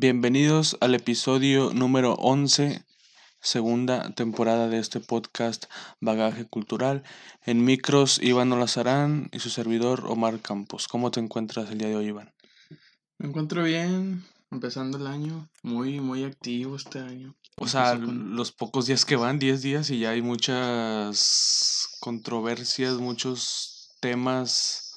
Bienvenidos al episodio número 11, segunda temporada de este podcast Bagaje Cultural. En micros, Iván Olazarán y su servidor Omar Campos. ¿Cómo te encuentras el día de hoy, Iván? Me encuentro bien, empezando el año, muy, muy activo este año. O sea, los pocos días que van, 10 días, y ya hay muchas controversias, muchos temas,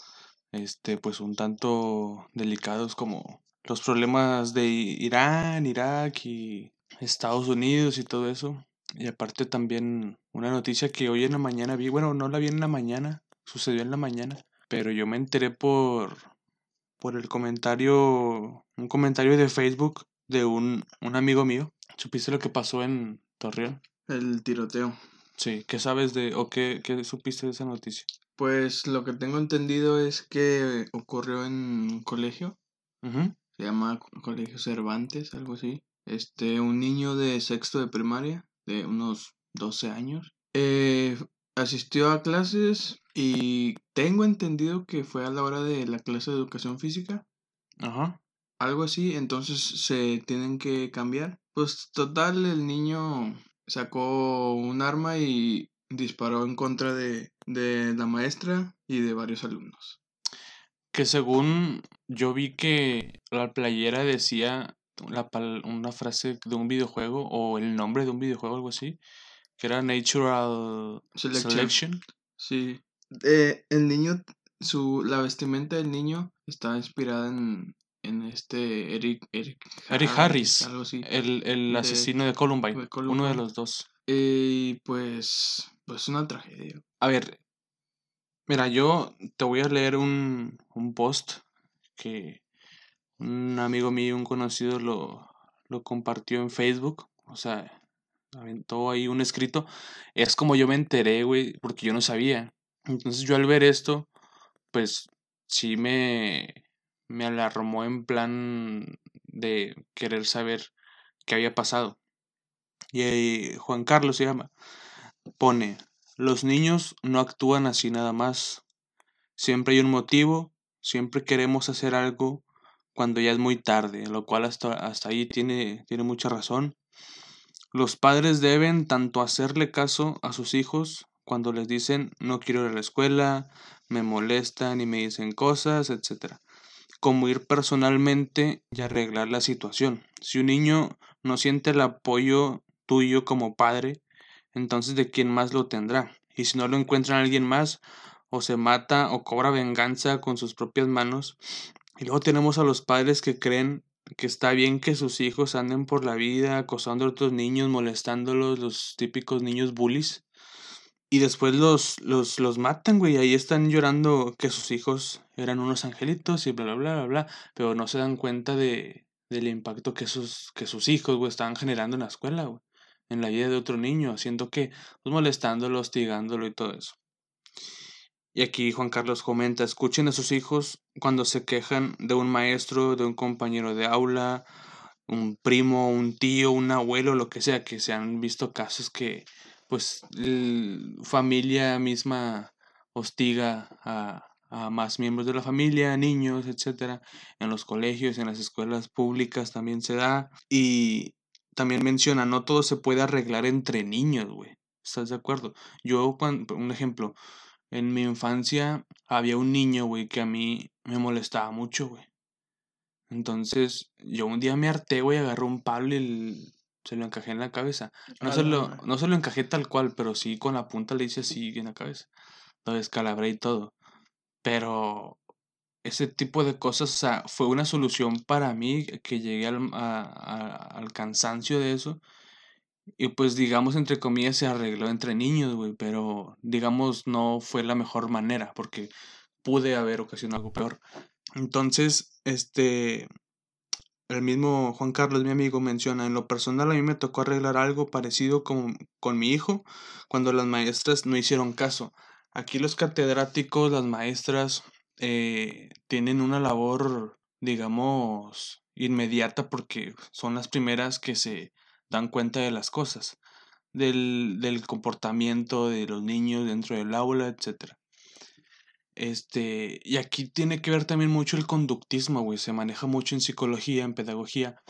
este, pues un tanto delicados como los problemas de Irán, Irak y Estados Unidos y todo eso. Y aparte también una noticia que hoy en la mañana vi, bueno, no la vi en la mañana, sucedió en la mañana, pero yo me enteré por por el comentario, un comentario de Facebook de un, un amigo mío. ¿Supiste lo que pasó en Torreón? El tiroteo. Sí, ¿qué sabes de o qué, qué supiste de esa noticia? Pues lo que tengo entendido es que ocurrió en un colegio. Se llama Colegio Cervantes, algo así. Este, un niño de sexto de primaria, de unos 12 años. Eh, asistió a clases y tengo entendido que fue a la hora de la clase de educación física. Ajá. Algo así, entonces se tienen que cambiar. Pues total, el niño sacó un arma y disparó en contra de, de la maestra y de varios alumnos. Que según yo vi que la playera decía la, una frase de un videojuego o el nombre de un videojuego, algo así, que era Natural Selection. Sí. Eh, el niño, su, la vestimenta del niño está inspirada en, en este Eric, Eric, Harris, algo así. El, el asesino de, Columbine, uno de los dos. Y pues, pues una tragedia. A ver, mira, yo te voy a leer un, un post que un amigo mío, un conocido, lo, lo compartió en Facebook. O sea, aventó ahí un escrito. Es como yo me enteré, güey, porque yo no sabía. Entonces yo al ver esto, pues sí me, me alarmó en plan de querer saber qué había pasado. Y ahí Juan Carlos se llama. Pone, los niños no actúan así nada más. Siempre hay un motivo, siempre queremos hacer algo cuando ya es muy tarde, lo cual hasta, hasta ahí tiene, tiene mucha razón. Los padres deben tanto hacerle caso a sus hijos cuando les dicen no quiero ir a la escuela, me molestan y me dicen cosas, etc. Como ir personalmente y arreglar la situación. Si un niño no siente el apoyo tuyo como padre, entonces de quién más lo tendrá. Y si no lo encuentran alguien más, o se mata o cobra venganza con sus propias manos. Y luego tenemos a los padres que creen que está bien que sus hijos anden por la vida acosando a otros niños, molestándolos, los típicos niños bullies. Y después los, los, los matan, güey. Ahí están llorando que sus hijos eran unos angelitos y bla, bla, bla, bla, bla. Pero no se dan cuenta de, del impacto que sus, que sus hijos, güey, estaban generando en la escuela, güey. En la vida de otro niño, haciendo que, pues molestándolo, hostigándolo y todo eso. Y aquí Juan Carlos comenta, escuchen a sus hijos cuando se quejan de un maestro, de un compañero de aula, un primo, un tío, un abuelo, lo que sea, que se han visto casos que pues familia misma hostiga a, a más miembros de la familia, niños, etcétera, en los colegios, en las escuelas públicas también se da y también menciona, no todo se puede arreglar entre niños, güey. ¿Estás de acuerdo? Yo, cuando, un ejemplo, en mi infancia había un niño, güey, que a mí me molestaba mucho, güey. Entonces, yo un día me harté, güey, agarré un palo y se lo encajé en la cabeza. No, se lo, no se lo encajé tal cual, pero sí con la punta le hice así en la cabeza. Lo descalabré y todo. Pero ese tipo de cosas, o sea, fue una solución para mí que llegué al, al cansancio de eso. Y pues digamos, entre comillas, se arregló entre niños, güey, pero digamos no fue la mejor manera porque pude haber ocasionado algo peor. Entonces, este, el mismo Juan Carlos, mi amigo, menciona, en lo personal a mí me tocó arreglar algo parecido con, con mi hijo cuando las maestras no hicieron caso. Aquí los catedráticos, las maestras, eh, tienen una labor, digamos, inmediata porque son las primeras que se dan cuenta de las cosas, del, del comportamiento de los niños dentro del aula, etc. Este, y aquí tiene que ver también mucho el conductismo, güey. Se maneja mucho en psicología, en pedagogía.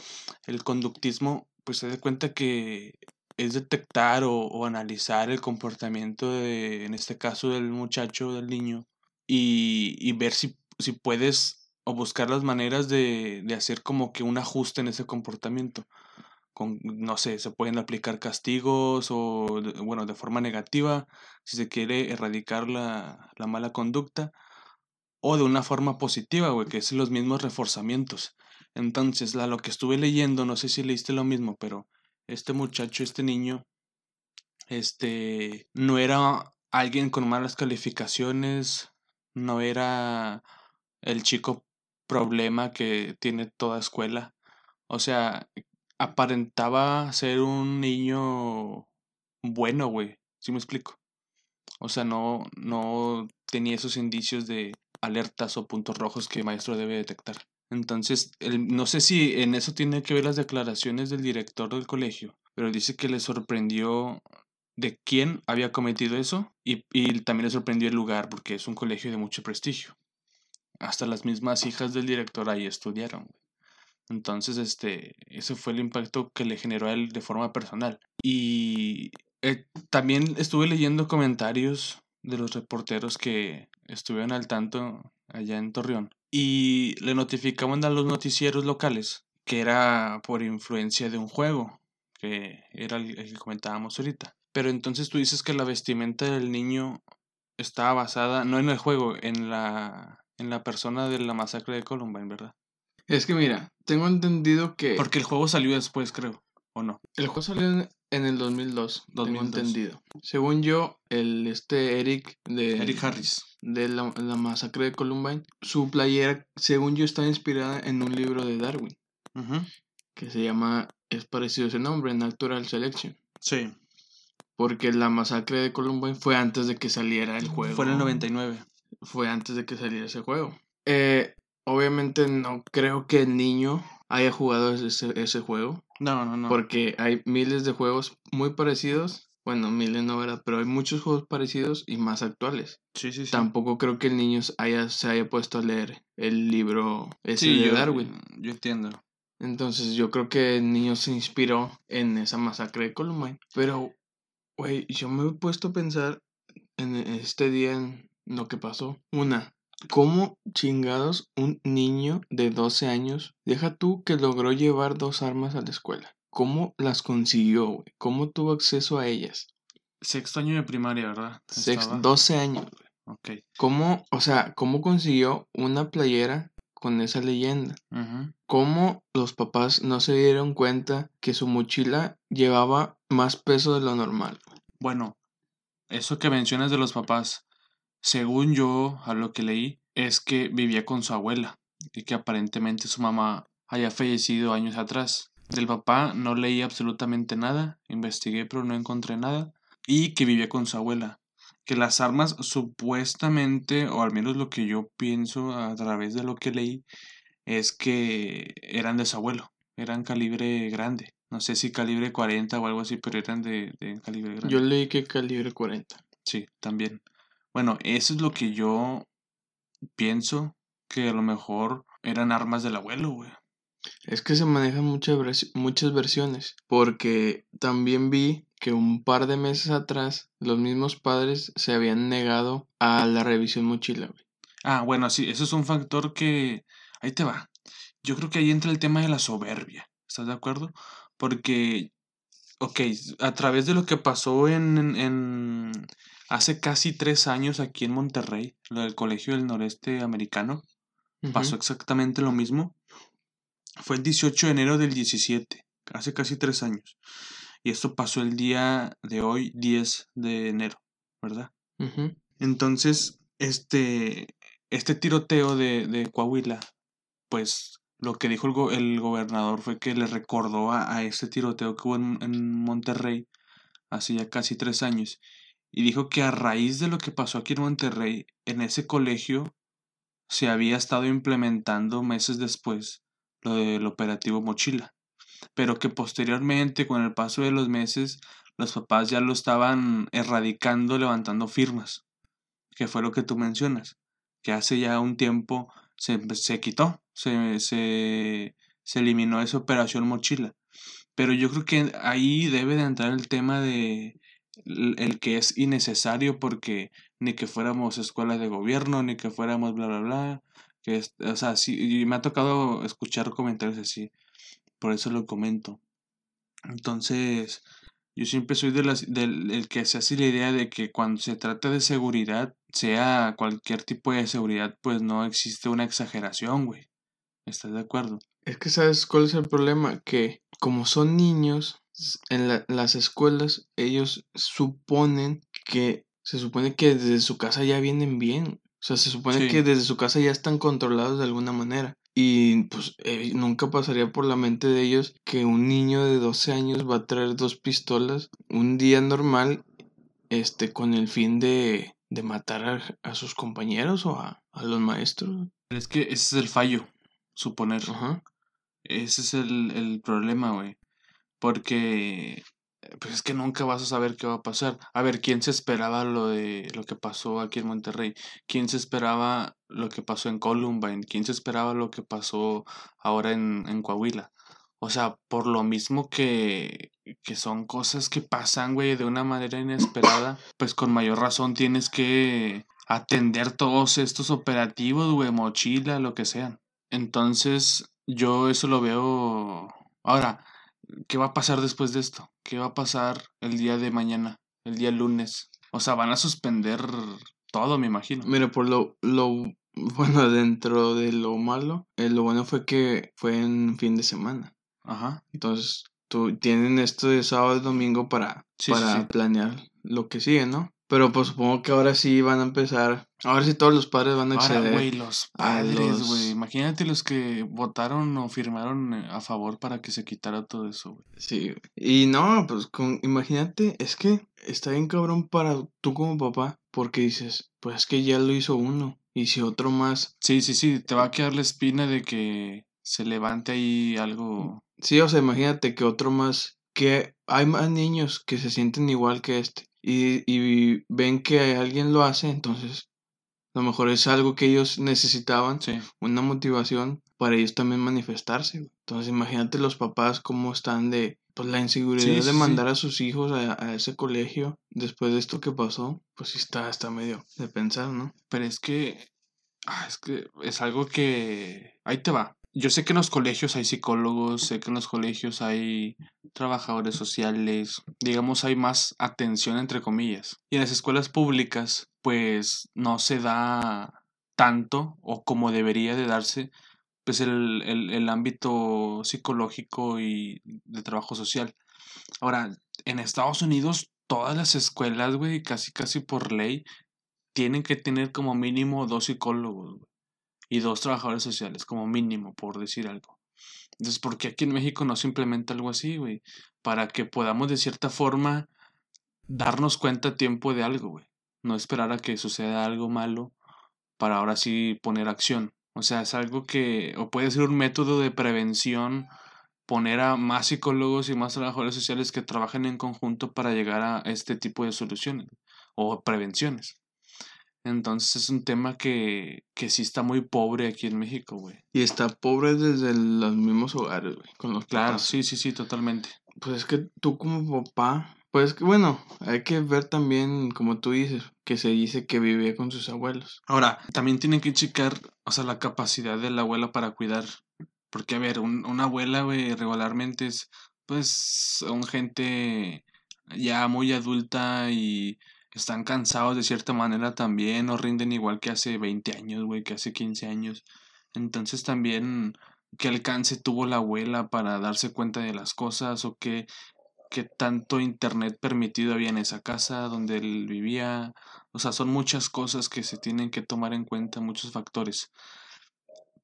El conductismo, pues se da cuenta que es detectar o, analizar el comportamiento de, en este caso, del muchacho, del niño, y, ver si, si, puedes o buscar las maneras de, de, hacer como que un ajuste en ese comportamiento. Con, no sé, se pueden aplicar castigos o, bueno, de forma negativa, si se quiere erradicar la, la mala conducta, o de una forma positiva, güey, que es los mismos reforzamientos. Entonces, lo que estuve leyendo, no sé si leíste lo mismo, pero este muchacho, este niño, este, no era alguien con malas calificaciones, no era el chico problema que tiene toda escuela. O sea, aparentaba ser un niño bueno, güey. ¿Sí me explico? O sea, no, no tenía esos indicios de alertas o puntos rojos que el maestro debe detectar. Entonces, no sé si en eso tiene que ver las declaraciones del director del colegio, pero dice que le sorprendió de quién había cometido eso y, también le sorprendió el lugar porque es un colegio de mucho prestigio. Hasta las mismas hijas del director ahí estudiaron. Entonces, este, ese fue el impacto que le generó a él de forma personal. Y eh, también estuve leyendo comentarios de los reporteros que estuvieron al tanto allá en Torreón y le notificaban a los noticieros locales que era por influencia de un juego, que era el, que comentábamos ahorita. Pero entonces tú dices que la vestimenta del niño estaba basada no en el juego, en la en la persona de la masacre de Columbine, ¿verdad? Es que mira, tengo entendido que porque el juego salió después, creo, ¿o no? El juego salió en el 2002, 2002. tengo entendido. Según yo, el este Eric de Eric Harris de la, masacre de Columbine, su playera, según yo, está inspirada en un libro de Darwin, que se llama, es parecido a ese nombre, Natural Selection. Sí. Porque la masacre de Columbine fue antes de que saliera el juego. Fue en el 99. Fue antes de que saliera ese juego. Eh, obviamente no creo que el niño haya jugado ese, ese juego. No, no, no. Porque hay miles de juegos muy parecidos bueno, miles no, ¿verdad? Pero hay muchos juegos parecidos y más actuales. Sí, sí, sí. Tampoco creo que el niño haya, se haya puesto a leer el libro ese de Darwin. Yo entiendo. Entonces yo creo que el niño se inspiró en esa masacre de Columbine. Pero, güey, yo me he puesto a pensar en este día en lo que pasó. Una, ¿cómo chingados un niño de 12 años, deja tú que logró llevar dos armas a la escuela? ¿Cómo las consiguió, güey? ¿Cómo tuvo acceso a ellas? Sexto año de primaria, ¿verdad? Sexto, 12 años, güey. Ok. ¿Cómo, o sea, cómo consiguió una playera con esa leyenda? ¿Cómo los papás no se dieron cuenta que su mochila llevaba más peso de lo normal? Bueno, eso que mencionas de los papás, según yo, a lo que leí, es que vivía con su abuela y que aparentemente su mamá haya fallecido años atrás. Del papá no leí absolutamente nada, investigué pero no encontré nada. Y que vivía con su abuela. Que las armas supuestamente, o al menos lo que yo pienso a través de lo que leí, es que eran de su abuelo. Eran calibre grande. No sé si calibre 40 o algo así, pero eran de, de calibre grande. Yo leí que calibre 40. Sí, también. Bueno, eso es lo que yo pienso que a lo mejor eran armas del abuelo, güey. Es que se manejan muchas, muchas versiones, porque también vi que un par de meses atrás los mismos padres se habían negado a la revisión mochila. Ah, bueno, sí, eso es un factor que... Ahí te va. Yo creo que ahí entra el tema de la soberbia. ¿Estás de acuerdo? Porque, ok, a través de lo que pasó en, en hace casi tres años aquí en Monterrey, lo del Colegio del Noreste Americano, pasó exactamente lo mismo. Fue el 18 de enero del 17, hace casi tres años. Y esto pasó el día de hoy, 10 de enero, ¿verdad? Entonces, este, este tiroteo de, de, Coahuila, pues lo que dijo el, gobernador fue que le recordó a, a este tiroteo que hubo en, en Monterrey hace ya casi tres años. Y dijo que a raíz de lo que pasó aquí en Monterrey, en ese colegio se había estado implementando meses después lo del operativo Mochila, pero que posteriormente, con el paso de los meses, los papás ya lo estaban erradicando, levantando firmas, que fue lo que tú mencionas. que hace ya un tiempo se, se quitó, se, se, se eliminó esa operación mochila. Pero yo creo que ahí debe de entrar el tema de el que es innecesario porque ni que fuéramos escuelas de gobierno, ni que fuéramos bla, bla, bla. Que es, o sea, sí, y me ha tocado escuchar comentarios así. Por eso lo comento. Entonces, yo siempre soy de del el que se hace la idea de que cuando se trata de seguridad, sea cualquier tipo de seguridad, pues no existe una exageración, güey. ¿Estás de acuerdo? Es que sabes cuál es el problema, que como son niños, en las escuelas ellos suponen que se supone que desde su casa ya vienen bien. O sea, se supone que desde su casa ya están controlados de alguna manera. Y pues eh, nunca pasaría por la mente de ellos que un niño de 12 años va a traer dos pistolas un día normal este, con el fin de, de matar a, sus compañeros o a, a, los maestros. Es que ese es el fallo, suponer. Ese es el, el problema, güey. Porque pues es que nunca vas a saber qué va a pasar. A ver, ¿quién se esperaba lo de lo que pasó aquí en Monterrey? ¿Quién se esperaba lo que pasó en Columbine? ¿Quién se esperaba lo que pasó ahora en, en Coahuila? O sea, por lo mismo que, que son cosas que pasan, güey, de una manera inesperada, pues con mayor razón tienes que atender todos estos operativos, güey, mochila, lo que sean. Entonces, yo eso lo veo... Ahora, ¿qué va a pasar después de esto? ¿Qué va a pasar el día de mañana, el día lunes? O sea, van a suspender todo, me imagino. Mira, por lo, lo bueno, dentro de lo malo, eh, lo bueno fue que fue en fin de semana. Ajá. Entonces, tú tienen esto de sábado y domingo para, para planear lo que sigue, ¿no? Pero pues supongo que ahora sí van a empezar. Ahora sí todos los padres van a acceder. Ahora, güey, los padres, güey. Imagínate los que votaron o firmaron eh, a favor para que se quitara todo eso, güey. Sí, y no, pues con, imagínate, es que está bien cabrón para tú como papá, porque dices, pues es que ya lo hizo uno. Y si otro más. Sí, sí, sí, te va a quedar la espina de que se levante ahí algo. Sí, o sea, imagínate que otro más. Que hay más niños que se sienten igual que este y, y ven que alguien lo hace, entonces a lo mejor es algo que ellos necesitaban, una motivación para ellos también manifestarse. Entonces imagínate los papás cómo están de pues la inseguridad de mandar a sus hijos a, a, ese colegio después de esto que pasó, pues sí está, está medio de pensar, ¿no? Pero es que, ah, es que es algo que, ahí te va, yo sé que en los colegios hay psicólogos, sé que en los colegios hay trabajadores sociales, digamos hay más atención entre comillas. Y en las escuelas públicas pues no se da tanto o como debería de darse pues el, el ámbito psicológico y de trabajo social. Ahora, en Estados Unidos todas las escuelas, güey, casi casi por ley, tienen que tener como mínimo dos psicólogos, güey y dos trabajadores sociales, como mínimo, por decir algo. Entonces, ¿por qué aquí en México no se implementa algo así, güey? Para que podamos de cierta forma darnos cuenta a tiempo de algo, güey. No esperar a que suceda algo malo para ahora sí poner acción. O sea, es algo que, o puede ser un método de prevención, poner a más psicólogos y más trabajadores sociales que trabajen en conjunto para llegar a este tipo de soluciones o prevenciones. Entonces es un tema que, que sí está muy pobre aquí en México, güey. Y está pobre desde los mismos hogares, güey, con los Claro, sí, sí, sí, totalmente. Pues es que tú como papá, pues que bueno, hay que ver también, como tú dices, que se dice que vivía con sus abuelos. Ahora, también tienen que checar, o sea, la capacidad de la abuela para cuidar. Porque, a ver, una abuela, güey, regularmente es, pues, son gente ya muy adulta y están cansados de cierta manera también, no rinden igual que hace 20 años, güey, que hace 15 años. Entonces también, ¿qué alcance tuvo la abuela para darse cuenta de las cosas o qué, qué tanto internet permitido había en esa casa donde él vivía? O sea, son muchas cosas que se tienen que tomar en cuenta, muchos factores.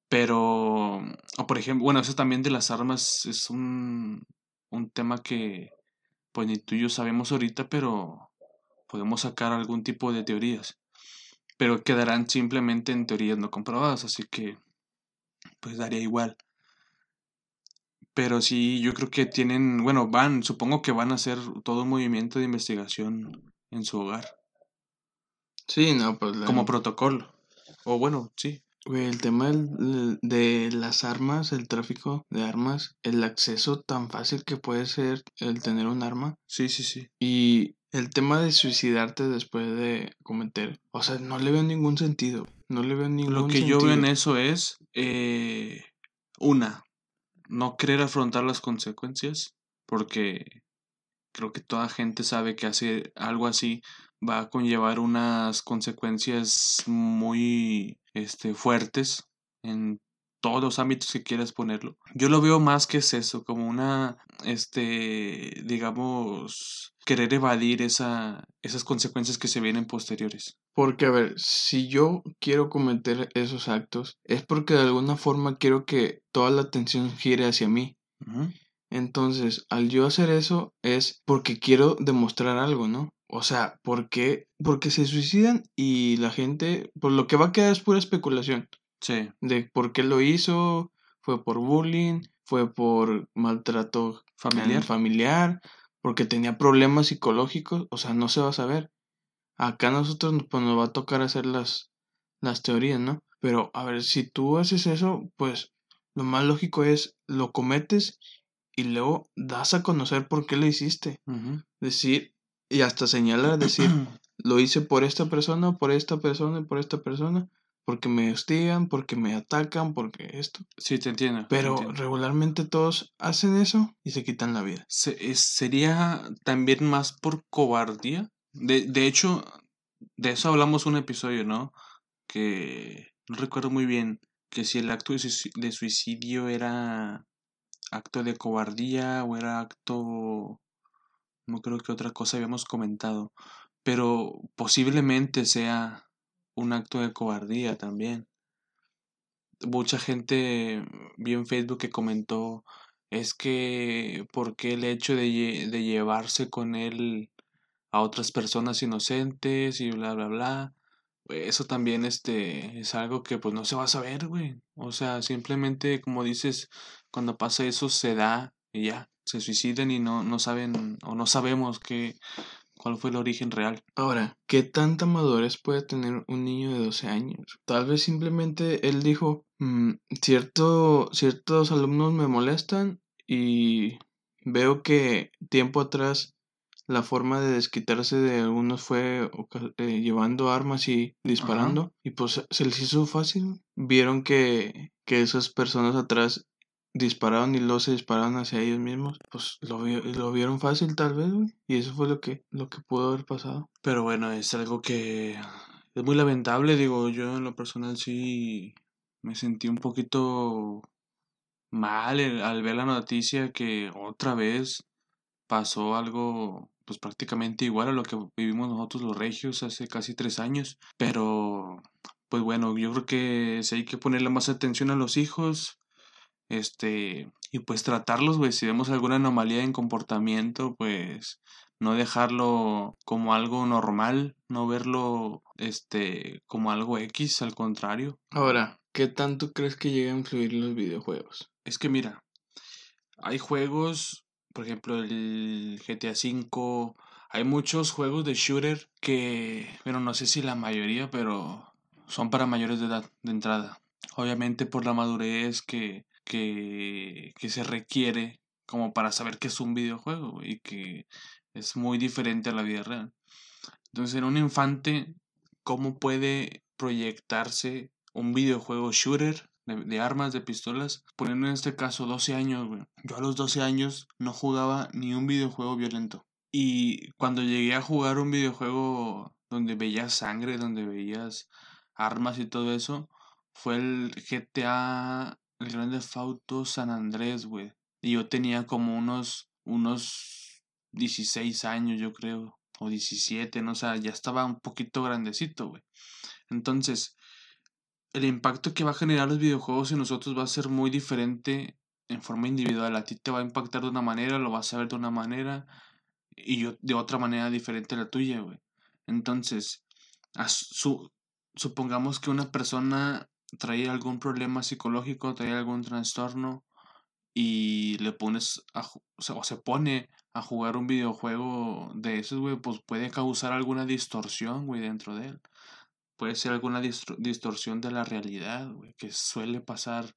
Pero, o por ejemplo, bueno, eso también de las armas es un, un tema que, pues ni tú y yo sabemos ahorita, pero podemos sacar algún tipo de teorías, pero quedarán simplemente en teorías no comprobadas, así que pues daría igual. Pero sí, yo creo que tienen, bueno, van, supongo que van a hacer todo un movimiento de investigación en su hogar. Sí, no, pues... Como protocolo. O bueno, sí. El tema de las armas, el tráfico de armas, el acceso tan fácil que puede ser el tener un arma. Sí, sí, sí. Y el tema de suicidarte después de cometer, o sea, no le veo ningún sentido. No le veo ningún Lo que yo veo en eso es, eh, una, no querer afrontar las consecuencias, porque creo que toda gente sabe que hacer algo así va a conllevar unas consecuencias muy este, fuertes en todos los ámbitos que quieras ponerlo. Yo lo veo más que es eso, como una, este, digamos, querer evadir esa, esas consecuencias que se vienen posteriores. Porque, a ver, si yo quiero cometer esos actos, es porque de alguna forma quiero que toda la atención gire hacia mí. Entonces, al yo hacer eso es porque quiero demostrar algo, ¿no? O sea, ¿por qué? Porque se suicidan y la gente, por lo que va a quedar es pura especulación. Sí. De por qué lo hizo, fue por bullying, fue por maltrato familiar, familiar porque tenía problemas psicológicos, o sea, no se va a saber. Acá a nosotros pues, nos va a tocar hacer las, las teorías, ¿no? Pero, a ver, si tú haces eso, pues lo más lógico es lo cometes y luego das a conocer por qué lo hiciste. Decir, y hasta señalar, decir, lo hice por esta persona, por esta persona y por esta persona, porque me hostigan, porque me atacan, porque esto. Sí, te entiendo. Pero regularmente todos hacen eso y se quitan la vida. ¿Sería también más por cobardía? De, de hecho, de eso hablamos un episodio, ¿no? Que no recuerdo muy bien que si el acto de suicidio era acto de cobardía o era acto no creo que otra cosa habíamos comentado, pero posiblemente sea un acto de cobardía también. Mucha gente vi en Facebook que comentó es que porque el hecho de, de llevarse con él a otras personas inocentes y bla bla bla eso también este es algo que pues no se va a saber güey. O sea simplemente como dices cuando pasa eso se da y ya se suicidan y no, no saben o no sabemos qué, cuál fue el origen real. Ahora, ¿qué tanta madurez puede tener un niño de 12 años? Tal vez simplemente él dijo, mm, cierto, ciertos alumnos me molestan y veo que tiempo atrás la forma de desquitarse de algunos fue eh, llevando armas y disparando y pues se les hizo fácil. Vieron que, que esas personas atrás dispararon y luego se dispararon hacia ellos mismos, pues lo, lo vieron fácil tal vez. Y eso fue lo que, lo que pudo haber pasado. Pero bueno, es algo que es muy lamentable, digo, yo en lo personal sí me sentí un poquito mal al ver la noticia que otra vez pasó algo pues prácticamente igual a lo que vivimos nosotros los regios hace casi tres años. Pero pues bueno, yo creo que sí hay que ponerle más atención a los hijos, este, y pues tratarlos, güey, si vemos alguna anomalía en comportamiento, pues no dejarlo como algo normal, no verlo este como algo X, al contrario. Ahora, ¿qué tanto crees que llega a influir los videojuegos? Es que mira, hay juegos, por ejemplo, el GTA V, hay muchos juegos de shooter que, bueno, no sé si la mayoría, pero son para mayores de edad de entrada. Obviamente por la madurez que que, se requiere como para saber que es un videojuego y que es muy diferente a la vida real. Entonces, en un infante, ¿cómo puede proyectarse un videojuego shooter de, armas, de pistolas? Poniendo en este caso 12 años, Yo a los 12 años no jugaba ni un videojuego violento. Y cuando llegué a jugar un videojuego donde veías sangre, donde veías armas y todo eso, fue el GTA el Grande Fauto San Andrés, güey. Y yo tenía como unos, unos 16 años, yo creo. O 17, no o sea, ya estaba un poquito grandecito, güey. Entonces, el impacto que va a generar los videojuegos en nosotros va a ser muy diferente en forma individual. A ti te va a impactar de una manera, lo vas a ver de una manera, y yo de otra manera diferente a la tuya, güey. Entonces, su, supongamos que una persona trae algún problema psicológico, trae algún trastorno y le pones o, se pone a jugar un videojuego de esos, güey, pues puede causar alguna distorsión, güey, dentro de él. puede ser alguna distorsión de la realidad, güey, que suele pasar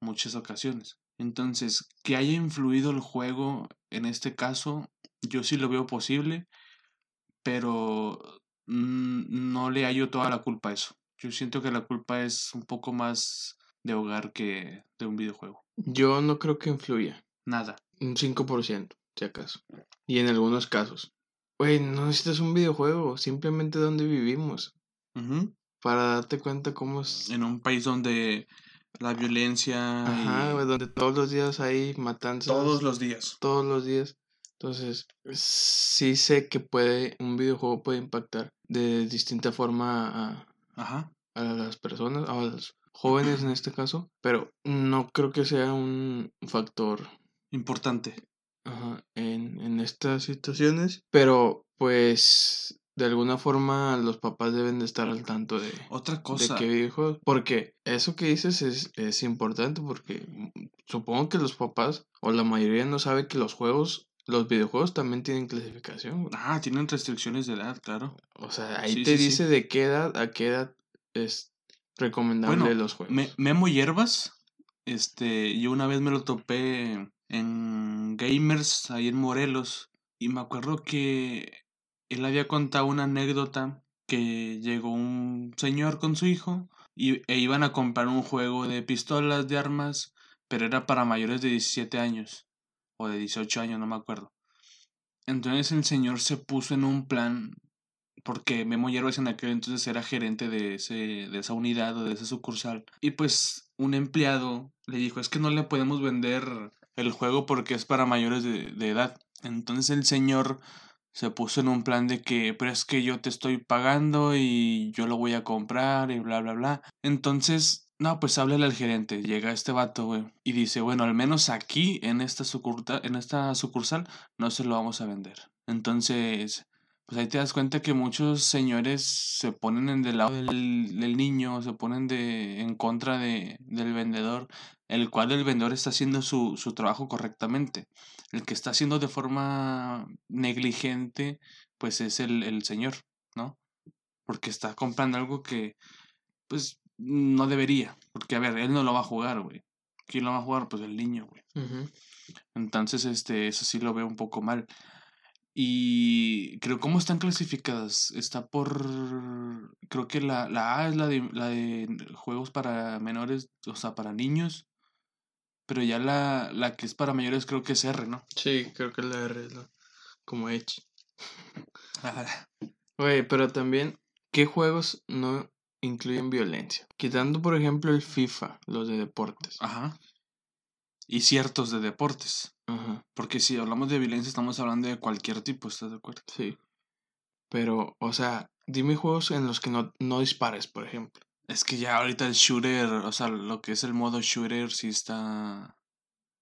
muchas ocasiones. Entonces, que haya influido el juego en este caso, yo sí lo veo posible, pero no le hallo toda la culpa a eso. Yo siento que la culpa es un poco más de hogar que de un videojuego. Yo no creo que influya. Nada. Un 5%, si acaso. Y en algunos casos. Güey, no necesitas un videojuego, simplemente donde vivimos. Para darte cuenta cómo es. En un país donde la violencia. Ajá, güey, donde todos los días hay matanzas. Todos los días. Todos los días. Entonces, sí sé que puede, un videojuego puede impactar de distinta forma a, a las personas, a los jóvenes en este caso, pero no creo que sea un factor importante. En, en estas situaciones, pero pues de alguna forma los papás deben de estar al tanto de otra cosa de qué videojuegos porque eso que dices es, es importante porque supongo que los papás o la mayoría no sabe que los juegos los videojuegos también tienen clasificación. Ah, tienen restricciones de edad, claro. O sea, ahí te dice de qué edad a qué edad es recomendable los juegos. Memo Hierbas, este, yo una vez me lo topé en Gamers, ahí en Morelos, y me acuerdo que él había contado una anécdota que llegó un señor con su hijo y, e iban a comprar un juego de pistolas, de armas, pero era para mayores de 17 años o de 18 años, no me acuerdo. Entonces el señor se puso en un plan, porque Memo Hierbas en aquel entonces era gerente de, ese, de esa unidad o de esa sucursal. Y pues un empleado le dijo, es que no le podemos vender el juego porque es para mayores de, de edad. Entonces el señor se puso en un plan de que, pero es que yo te estoy pagando y yo lo voy a comprar y bla, bla, bla. Entonces no, pues háblale al gerente. Llega este vato, güey. Y dice, bueno, al menos aquí, en esta, sucursal, en esta sucursal, no se lo vamos a vender. Entonces, pues ahí te das cuenta que muchos señores se ponen en del lado del, niño, se ponen de, en contra de, del vendedor, el cual el vendedor está haciendo su, su trabajo correctamente. El que está haciendo de forma negligente, pues es el, el señor, ¿no? Porque está comprando algo que, pues, no debería. Porque, a ver, él no lo va a jugar, güey. ¿Quién lo va a jugar? Pues el niño, güey. Entonces, este, eso sí lo veo un poco mal. Y creo, ¿cómo están clasificadas? Está por. Creo que la, la A es la de, la de juegos para menores, o sea, para niños. Pero ya la, la que es para mayores creo que es R, ¿no? Sí, creo que la R es la. Como Edge. Güey, pero también, ¿qué juegos no incluyen violencia. Quitando, por ejemplo, el FIFA, los de deportes. Ajá. Y ciertos de deportes. Ajá. Porque si hablamos de violencia, estamos hablando de cualquier tipo, ¿estás de acuerdo? Sí. Pero, o sea, dime juegos en los que no, no dispares, por ejemplo. Es que ya ahorita el shooter, o sea, lo que es el modo shooter, sí está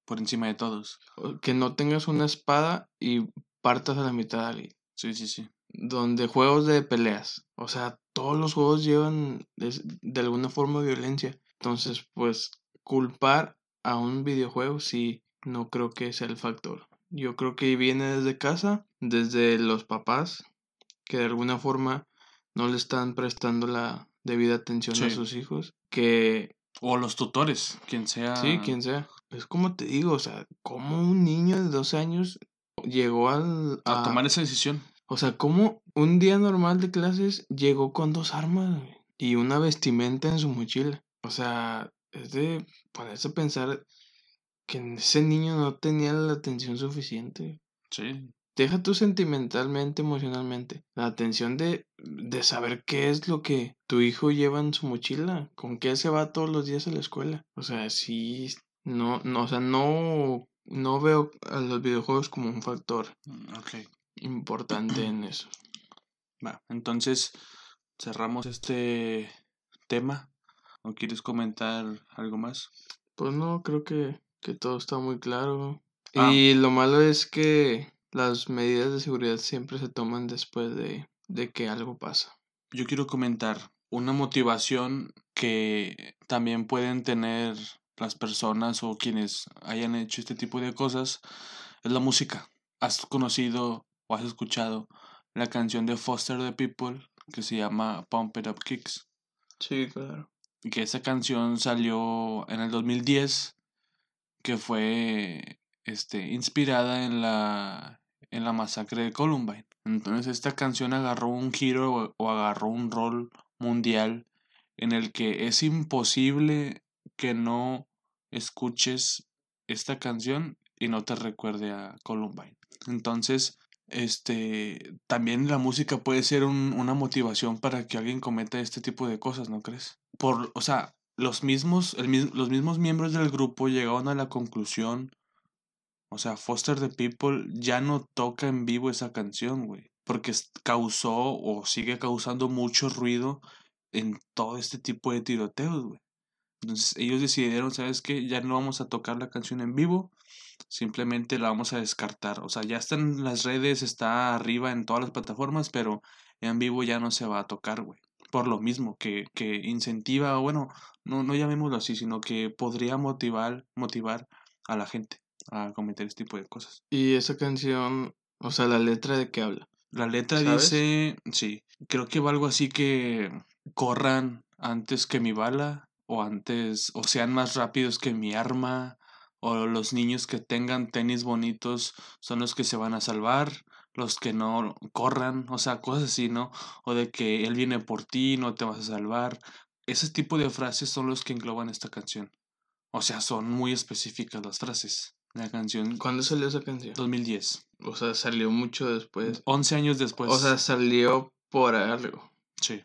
por encima de todos. Que no tengas una espada y partas a la mitad de alguien. Sí, sí, sí donde juegos de peleas. O sea, todos los juegos llevan de, alguna forma violencia. Entonces, pues, culpar a un videojuego sí, no creo que sea el factor. Yo creo que viene desde casa, desde los papás, que de alguna forma no le están prestando la debida atención a sus hijos. Que... O los tutores, quien sea. Sí, quien sea. Es como te digo, o sea, como un niño de 12 años llegó al, a tomar esa decisión. O sea, como un día normal de clases llegó con dos armas y una vestimenta en su mochila. O sea, es de ponerse a pensar que ese niño no tenía la atención suficiente. Sí. Deja tú sentimentalmente, emocionalmente. La atención de, de saber qué es lo que tu hijo lleva en su mochila. Con qué se va todos los días a la escuela. O sea, sí. No, no, o sea, no, no veo a los videojuegos como un factor. Mm, ok importante en eso. Va, entonces cerramos este tema. ¿O quieres comentar algo más? Pues no, creo que, que todo está muy claro. Ah. Y lo malo es que las medidas de seguridad siempre se toman después de, de que algo pasa. Yo quiero comentar una motivación que también pueden tener las personas o quienes hayan hecho este tipo de cosas es la música. ¿Has conocido o has escuchado la canción de Foster the People que se llama Pump It Up Kicks. Sí, claro. Y que esa canción salió en el 2010, que fue este, inspirada en la, en la masacre de Columbine. Entonces esta canción agarró un giro o agarró un rol mundial en el que es imposible que no escuches esta canción y no te recuerde a Columbine. Entonces, este, también la música puede ser una motivación para que alguien cometa este tipo de cosas, ¿no crees? Por, o sea, los mismos, los mismos miembros del grupo llegaron a la conclusión, o sea, Foster the People ya no toca en vivo esa canción, güey, porque causó o sigue causando mucho ruido en todo este tipo de tiroteos, güey. Entonces ellos decidieron, ¿sabes qué? Ya no vamos a tocar la canción en vivo, simplemente la vamos a descartar. O sea, ya está en las redes, está arriba en todas las plataformas, pero en vivo ya no se va a tocar, güey. Por lo mismo, que, que incentiva, bueno, no, no llamémoslo así, sino que podría motivar, motivar a la gente a cometer este tipo de cosas. Y esa canción, o sea, la letra de qué habla. La letra dice, sí, creo que va algo así que corran antes que mi bala o antes o sean más rápidos que mi arma o los niños que tengan tenis bonitos son los que se van a salvar, los que no corran, o sea, cosas así, ¿no? O de que él viene por ti, no te vas a salvar. Ese tipo de frases son los que engloban esta canción. O sea, son muy específicas las frases. La canción. ¿Cuándo salió esa canción? 2010. O sea, salió mucho después. 11 años después. O sea, salió por algo. Sí.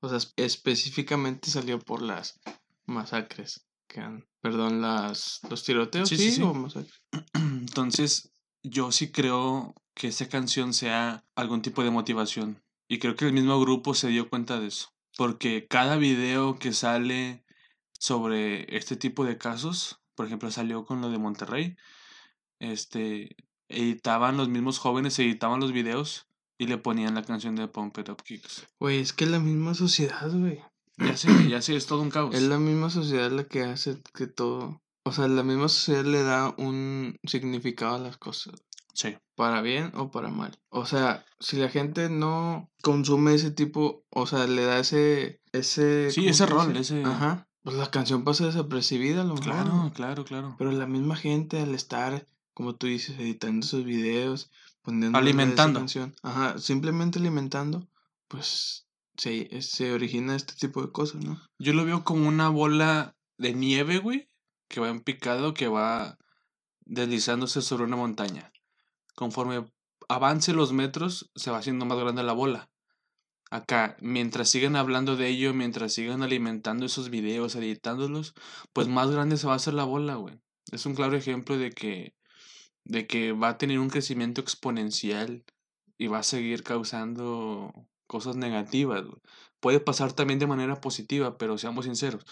O sea, específicamente salió por las masacres que han, perdón, las los tiroteos, sí, sí, Entonces, yo sí creo que esa canción sea algún tipo de motivación y creo que el mismo grupo se dio cuenta de eso, porque cada video que sale sobre este tipo de casos, por ejemplo, salió con lo de Monterrey, este editaban los mismos jóvenes editaban los videos y le ponían la canción de Pump It Up Kicks. Güey, es que es la misma sociedad, güey. Ya sé, ya sé, es todo un caos. Es la misma sociedad la que hace que todo. O sea, la misma sociedad le da un significado a las cosas. Sí. Para bien o para mal. O sea, si la gente no consume ese tipo, o sea, le da ese. ese sí, ese rol, ese. Ajá. Pues la canción pasa desapercibida, lo Claro, claro, claro. Pero la misma gente, al estar, como tú dices, editando esos videos, alimentando. Ajá, simplemente alimentando, pues se, se origina este tipo de cosas, ¿no? Yo lo veo como una bola de nieve, güey, que va en picado, que va deslizándose sobre una montaña. Conforme avance los metros, se va haciendo más grande la bola. Acá, mientras sigan hablando de ello, mientras sigan alimentando esos videos, editándolos, pues más grande se va a hacer la bola, güey. Es un claro ejemplo de que de que va a tener un crecimiento exponencial y va a seguir causando cosas negativas. Puede pasar también de manera positiva, pero seamos sinceros,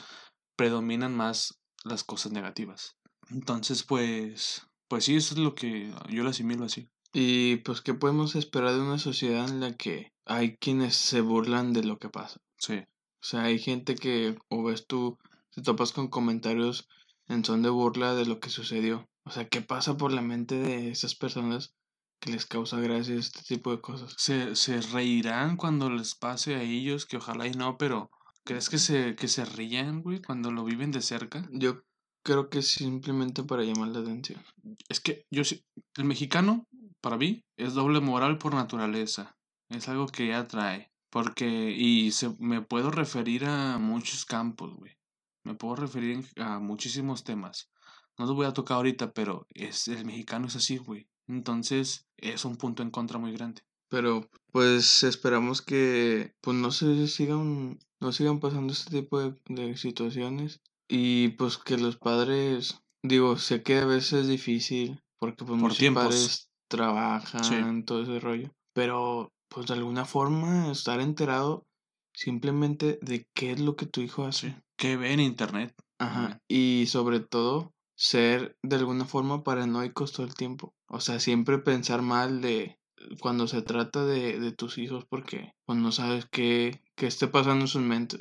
predominan más las cosas negativas. Entonces, pues, pues sí, eso es lo que yo lo asimilo así. Y pues, ¿qué podemos esperar de una sociedad en la que hay quienes se burlan de lo que pasa? Sí. O sea, hay gente que, o ves tú, te topas con comentarios en son de burla de lo que sucedió. O sea, ¿qué pasa por la mente de esas personas que les causa gracia este tipo de cosas? Se, se reirán cuando les pase a ellos, que ojalá y no, pero ¿crees que se, que se rían, güey, cuando lo viven de cerca? Yo creo que simplemente para llamar la atención. Es que yo sí, el mexicano, para mí, es doble moral por naturaleza. Es algo que ya trae. Porque, y se, me puedo referir a muchos campos, güey. Me puedo referir a muchísimos temas. No lo voy a tocar ahorita, pero es, el mexicano es así, güey. Entonces es un punto en contra muy grande. Pero pues esperamos que pues no se sigan, no sigan pasando este tipo de, situaciones. Y pues que los padres, digo, sé que a veces es difícil, porque pues muchos padres trabajan, todo ese rollo. Pero pues de alguna forma estar enterado simplemente de qué es lo que tu hijo hace. Que ve en internet. Ajá. Y sobre todo, ser de alguna forma paranoicos todo el tiempo. O sea, siempre pensar mal de cuando se trata de, de tus hijos porque pues, no sabes qué, qué esté pasando en sus mentes.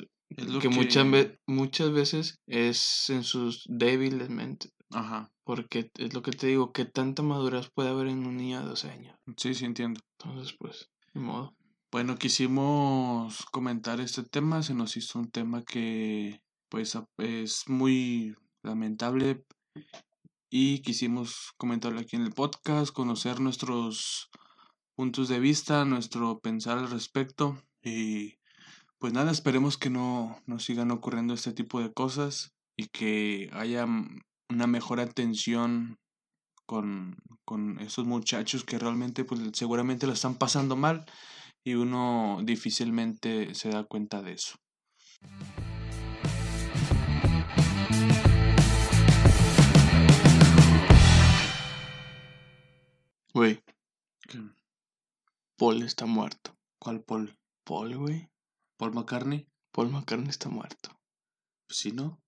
que, Muchas, muchas veces es en sus débiles mentes. Ajá. Porque es lo que te digo, que tanta madurez puede haber en un niño de 12 años. Sí, sí, entiendo. Entonces, pues, de modo. Bueno, quisimos comentar este tema, se nos hizo un tema que pues es muy lamentable y quisimos comentarlo aquí en el podcast, conocer nuestros puntos de vista, nuestro pensar al respecto y pues nada, esperemos que no nos sigan ocurriendo este tipo de cosas y que haya una mejor atención con, con esos muchachos que realmente pues seguramente lo están pasando mal y uno difícilmente se da cuenta de eso. Güey. Paul está muerto. ¿Cuál Paul? Paul, güey. ¿Paul McCartney? Paul McCartney está muerto. Pues sí, ¿no?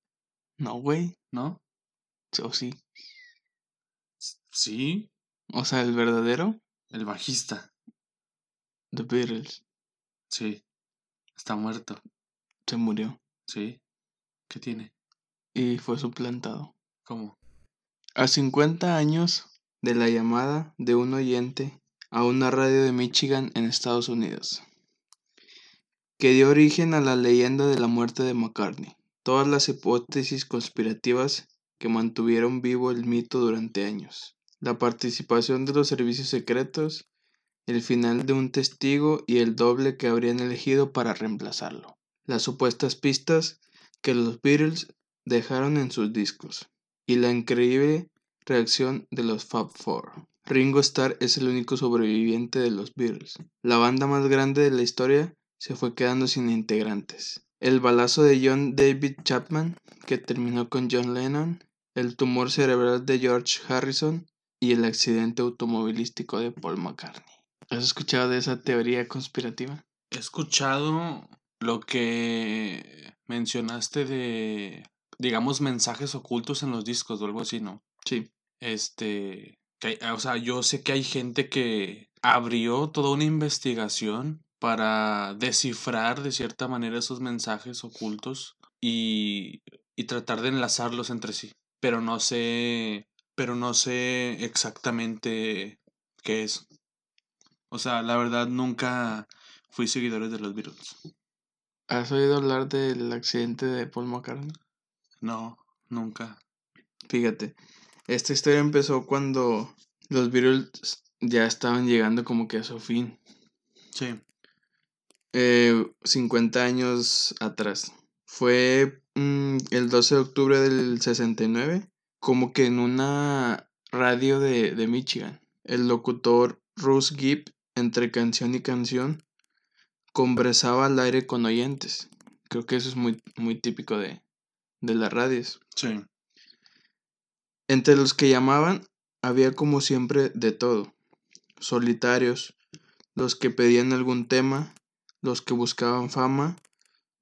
No, güey. ¿No? ¿O sí? Sí. O sea, el verdadero. El bajista. The Beatles. Sí. Está muerto. Se murió. Sí. ¿Qué tiene? Y fue suplantado. ¿Cómo? A 50 años de la llamada de un oyente a una radio de Michigan en Estados Unidos, que dio origen a la leyenda de la muerte de McCartney. Todas las hipótesis conspirativas que mantuvieron vivo el mito durante años. La participación de los servicios secretos, el final de un testigo y el doble que habrían elegido para reemplazarlo. Las supuestas pistas que los Beatles dejaron en sus discos. Y la increíble reacción de los Fab Four. Ringo Starr es el único sobreviviente de los Beatles. La banda más grande de la historia se fue quedando sin integrantes. El balazo de John David Chapman, que terminó con John Lennon, el tumor cerebral de George Harrison y el accidente automovilístico de Paul McCartney. ¿Has escuchado de esa teoría conspirativa? He escuchado lo que mencionaste de, digamos, mensajes ocultos en los discos o algo así, ¿no? Sí. Este, o sea, yo sé que hay gente que abrió toda una investigación para descifrar de cierta manera esos mensajes ocultos y, y tratar de enlazarlos entre sí. Pero no sé, pero no sé exactamente qué es. O sea, la verdad nunca fui seguidores de los Beatles. ¿Has oído hablar del accidente de Paul McCartney? No, nunca. Fíjate, esta historia empezó cuando los Beatles ya estaban llegando como que a su fin. Sí. Eh, 50 años atrás. Fue mm, el 12 de octubre del 69, como que en una radio de, de Michigan. El locutor Russ Gibb, entre canción y canción, conversaba al aire con oyentes. Creo que eso es muy, muy típico de, de las radios. Sí. Entre los que llamaban había como siempre de todo. Solitarios, los que pedían algún tema, los que buscaban fama,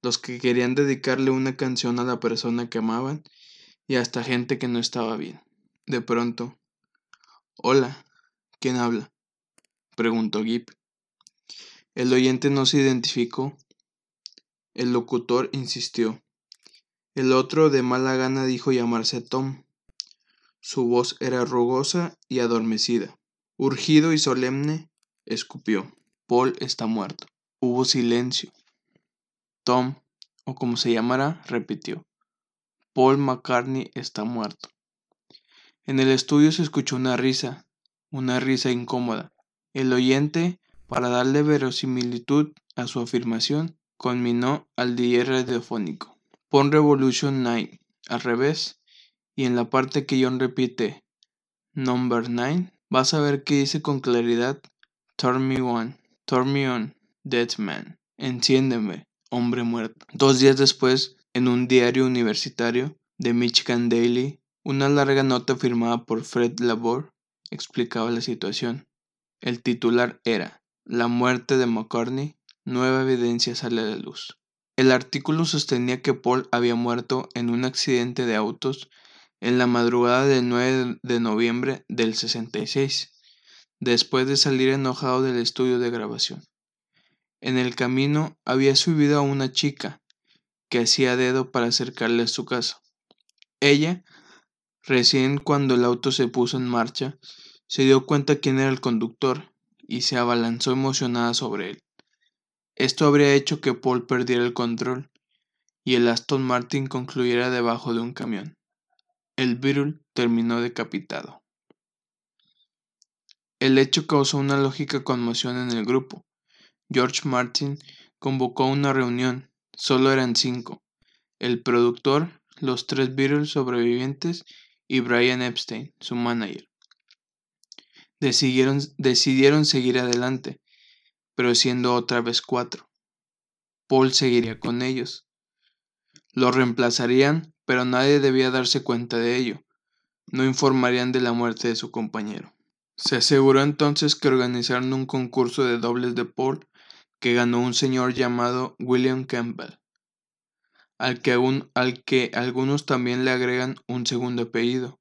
los que querían dedicarle una canción a la persona que amaban y hasta gente que no estaba bien. De pronto, Hola, ¿quién habla? preguntó Gip. El oyente no se identificó. El locutor insistió. El otro de mala gana dijo llamarse Tom. Su voz era rugosa y adormecida. Urgido y solemne, escupió. Paul está muerto. Hubo silencio. Tom, o como se llamará, repitió. Paul McCartney está muerto. En el estudio se escuchó una risa, una risa incómoda. El oyente, para darle verosimilitud a su afirmación, conminó al DJ radiofónico. Pon Revolution 9 al revés y en la parte que John repite Number 9, vas a ver que dice con claridad Turn me on, turn me on, dead man, enciéndeme, hombre muerto. Dos días después, en un diario universitario de Michigan Daily, una larga nota firmada por Fred Labor explicaba la situación. El titular era La muerte de McCartney, nueva evidencia sale a la luz. El artículo sostenía que Paul había muerto en un accidente de autos en la madrugada del 9 de noviembre del 66, después de salir enojado del estudio de grabación. En el camino había subido a una chica que hacía dedo para acercarle a su casa. Ella, recién cuando el auto se puso en marcha, se dio cuenta quién era el conductor y se abalanzó emocionada sobre él. Esto habría hecho que Paul perdiera el control y el Aston Martin concluyera debajo de un camión. El Beetle terminó decapitado. El hecho causó una lógica conmoción en el grupo. George Martin convocó una reunión. Solo eran cinco. El productor, los tres Beatles sobrevivientes y Brian Epstein, su manager. Decidieron, decidieron seguir adelante, pero siendo otra vez cuatro. Paul seguiría con ellos. Lo reemplazarían, pero nadie debía darse cuenta de ello. No informarían de la muerte de su compañero. Se aseguró entonces que organizaron un concurso de dobles de Paul que ganó un señor llamado William Campbell, al que, al que algunos también le agregan un segundo apellido,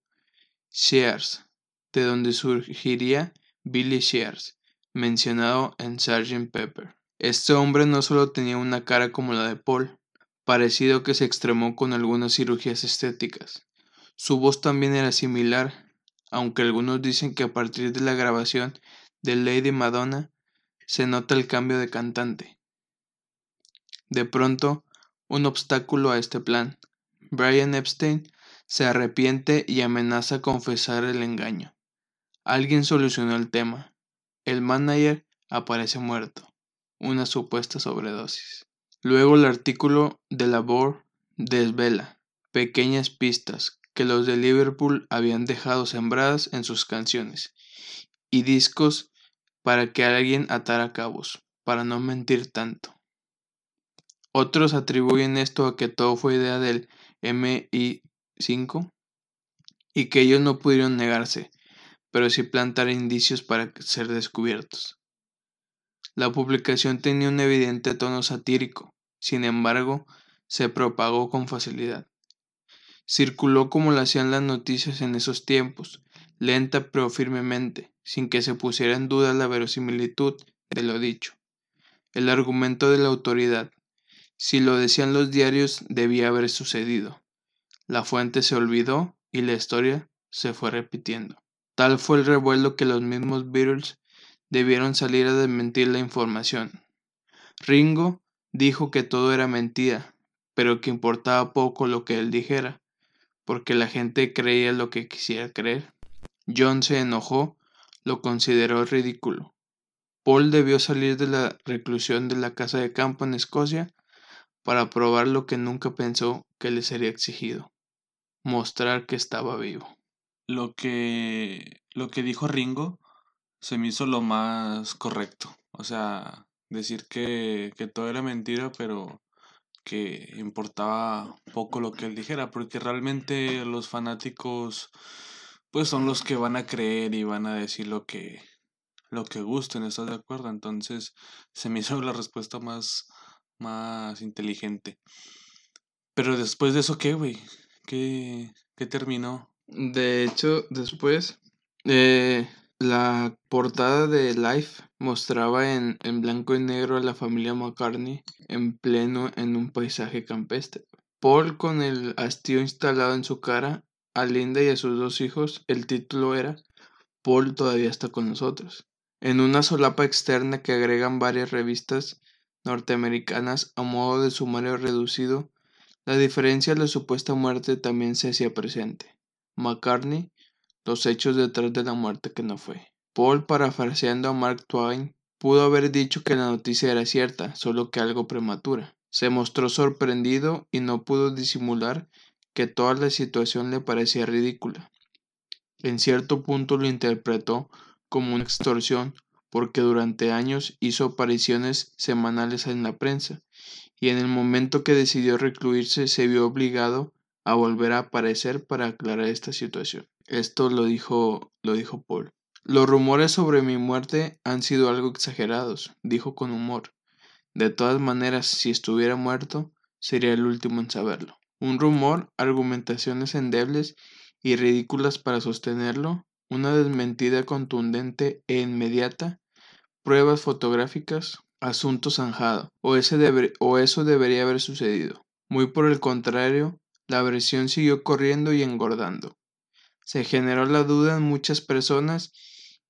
Shears, de donde surgiría Billy Shears, mencionado en Sgt. Pepper. Este hombre no solo tenía una cara como la de Paul, parecido que se extremó con algunas cirugías estéticas. Su voz también era similar, aunque algunos dicen que a partir de la grabación de Lady Madonna se nota el cambio de cantante. De pronto, un obstáculo a este plan. Brian Epstein se arrepiente y amenaza confesar el engaño. Alguien solucionó el tema. El manager aparece muerto. Una supuesta sobredosis. Luego el artículo de labor desvela pequeñas pistas que los de Liverpool habían dejado sembradas en sus canciones y discos para que alguien atara cabos, para no mentir tanto. Otros atribuyen esto a que todo fue idea del MI5 y que ellos no pudieron negarse, pero sí plantar indicios para ser descubiertos. La publicación tenía un evidente tono satírico, sin embargo, se propagó con facilidad. Circuló como lo hacían las noticias en esos tiempos, lenta pero firmemente, sin que se pusiera en duda la verosimilitud de lo dicho. El argumento de la autoridad. Si lo decían los diarios, debía haber sucedido. La fuente se olvidó y la historia se fue repitiendo. Tal fue el revuelo que los mismos Beatles debieron salir a desmentir la información. Ringo dijo que todo era mentira, pero que importaba poco lo que él dijera, porque la gente creía lo que quisiera creer. John se enojó, lo consideró ridículo. Paul debió salir de la reclusión de la casa de campo en Escocia para probar lo que nunca pensó que le sería exigido, mostrar que estaba vivo. Lo que lo que dijo Ringo se me hizo lo más correcto. O sea, decir que, que todo era mentira, pero que importaba poco lo que él dijera, porque realmente los fanáticos pues son los que van a creer y van a decir lo que lo que gusten, ¿estás de acuerdo? Entonces se me hizo la respuesta más más inteligente. Pero después de eso, ¿qué, güey? ¿Qué, ¿Qué terminó? De hecho, después, eh, la portada de Life mostraba en, en blanco y negro a la familia McCartney en pleno en un paisaje campestre. Paul con el hastío instalado en su cara, a Linda y a sus dos hijos, el título era Paul todavía está con nosotros. En una solapa externa que agregan varias revistas norteamericanas a modo de sumario reducido, la diferencia de la supuesta muerte también se hacía presente. McCartney los hechos detrás de la muerte que no fue. Paul, parafraseando a Mark Twain, pudo haber dicho que la noticia era cierta, solo que algo prematura. Se mostró sorprendido y no pudo disimular que toda la situación le parecía ridícula. En cierto punto lo interpretó como una extorsión porque durante años hizo apariciones semanales en la prensa y en el momento que decidió recluirse se vio obligado a volver a aparecer para aclarar esta situación. Esto lo dijo, lo dijo Paul. Los rumores sobre mi muerte han sido algo exagerados, dijo con humor. De todas maneras, si estuviera muerto, sería el último en saberlo. Un rumor, argumentaciones endebles y ridículas para sostenerlo, una desmentida contundente e inmediata, pruebas fotográficas, asunto zanjado, o, o eso debería haber sucedido. Muy por el contrario, la versión siguió corriendo y engordando. Se generó la duda en muchas personas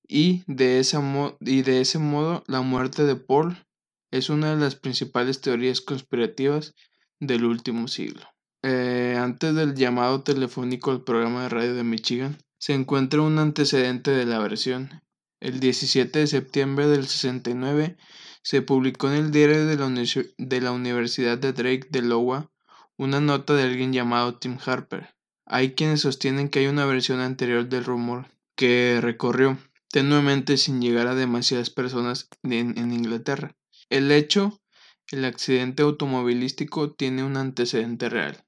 y de, ese modo la muerte de Paul es una de las principales teorías conspirativas del último siglo. Eh, antes del llamado telefónico al programa de radio de Michigan, se encuentra un antecedente de la versión. El 17 de septiembre del 69 se publicó en el diario de la, de la Universidad de Drake de Iowa una nota de alguien llamado Tim Harper. Hay quienes sostienen que hay una versión anterior del rumor que recorrió tenuemente sin llegar a demasiadas personas en, Inglaterra. El hecho, el accidente automovilístico, tiene un antecedente real.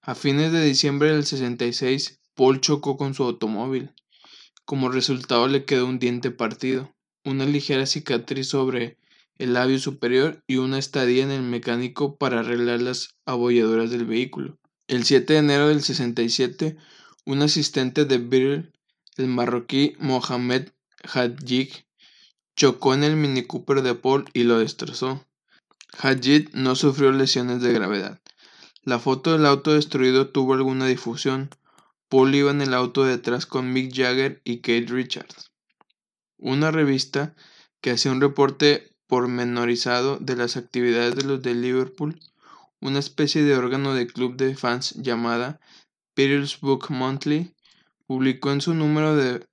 A fines de diciembre del 66, Paul chocó con su automóvil. Como resultado le quedó un diente partido, una ligera cicatriz sobre el labio superior y una estadía en el mecánico para arreglar las abolladuras del vehículo. El 7 de enero del 67, un asistente de Beryl, el marroquí Mohamed Hadjik, chocó en el Mini Cooper de Paul y lo destrozó. Hadjid no sufrió lesiones de gravedad. La foto del auto destruido tuvo alguna difusión. Paul iba en el auto detrás con Mick Jagger y Kate Richards. Una revista que hacía un reporte pormenorizado de las actividades de los de Liverpool, una especie de órgano de club de fans llamada Book Monthly, publicó en su número de,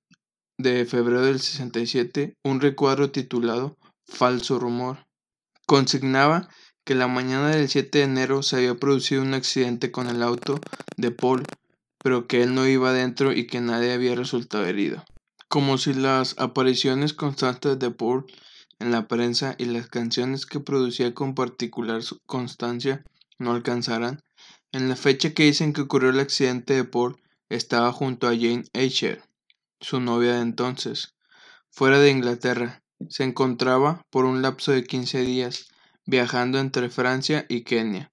de febrero del 67 un recuadro titulado Falso Rumor. Consignaba que la mañana del 7 de enero se había producido un accidente con el auto de Paul, pero que él no iba dentro y que nadie había resultado herido. Como si las apariciones constantes de Paul en la prensa y las canciones que producía con particular constancia no alcanzaran, en la fecha que dicen que ocurrió el accidente de Paul estaba junto a Jane Asher, su novia de entonces, fuera de Inglaterra. Se encontraba por un lapso de 15 días viajando entre Francia y Kenia,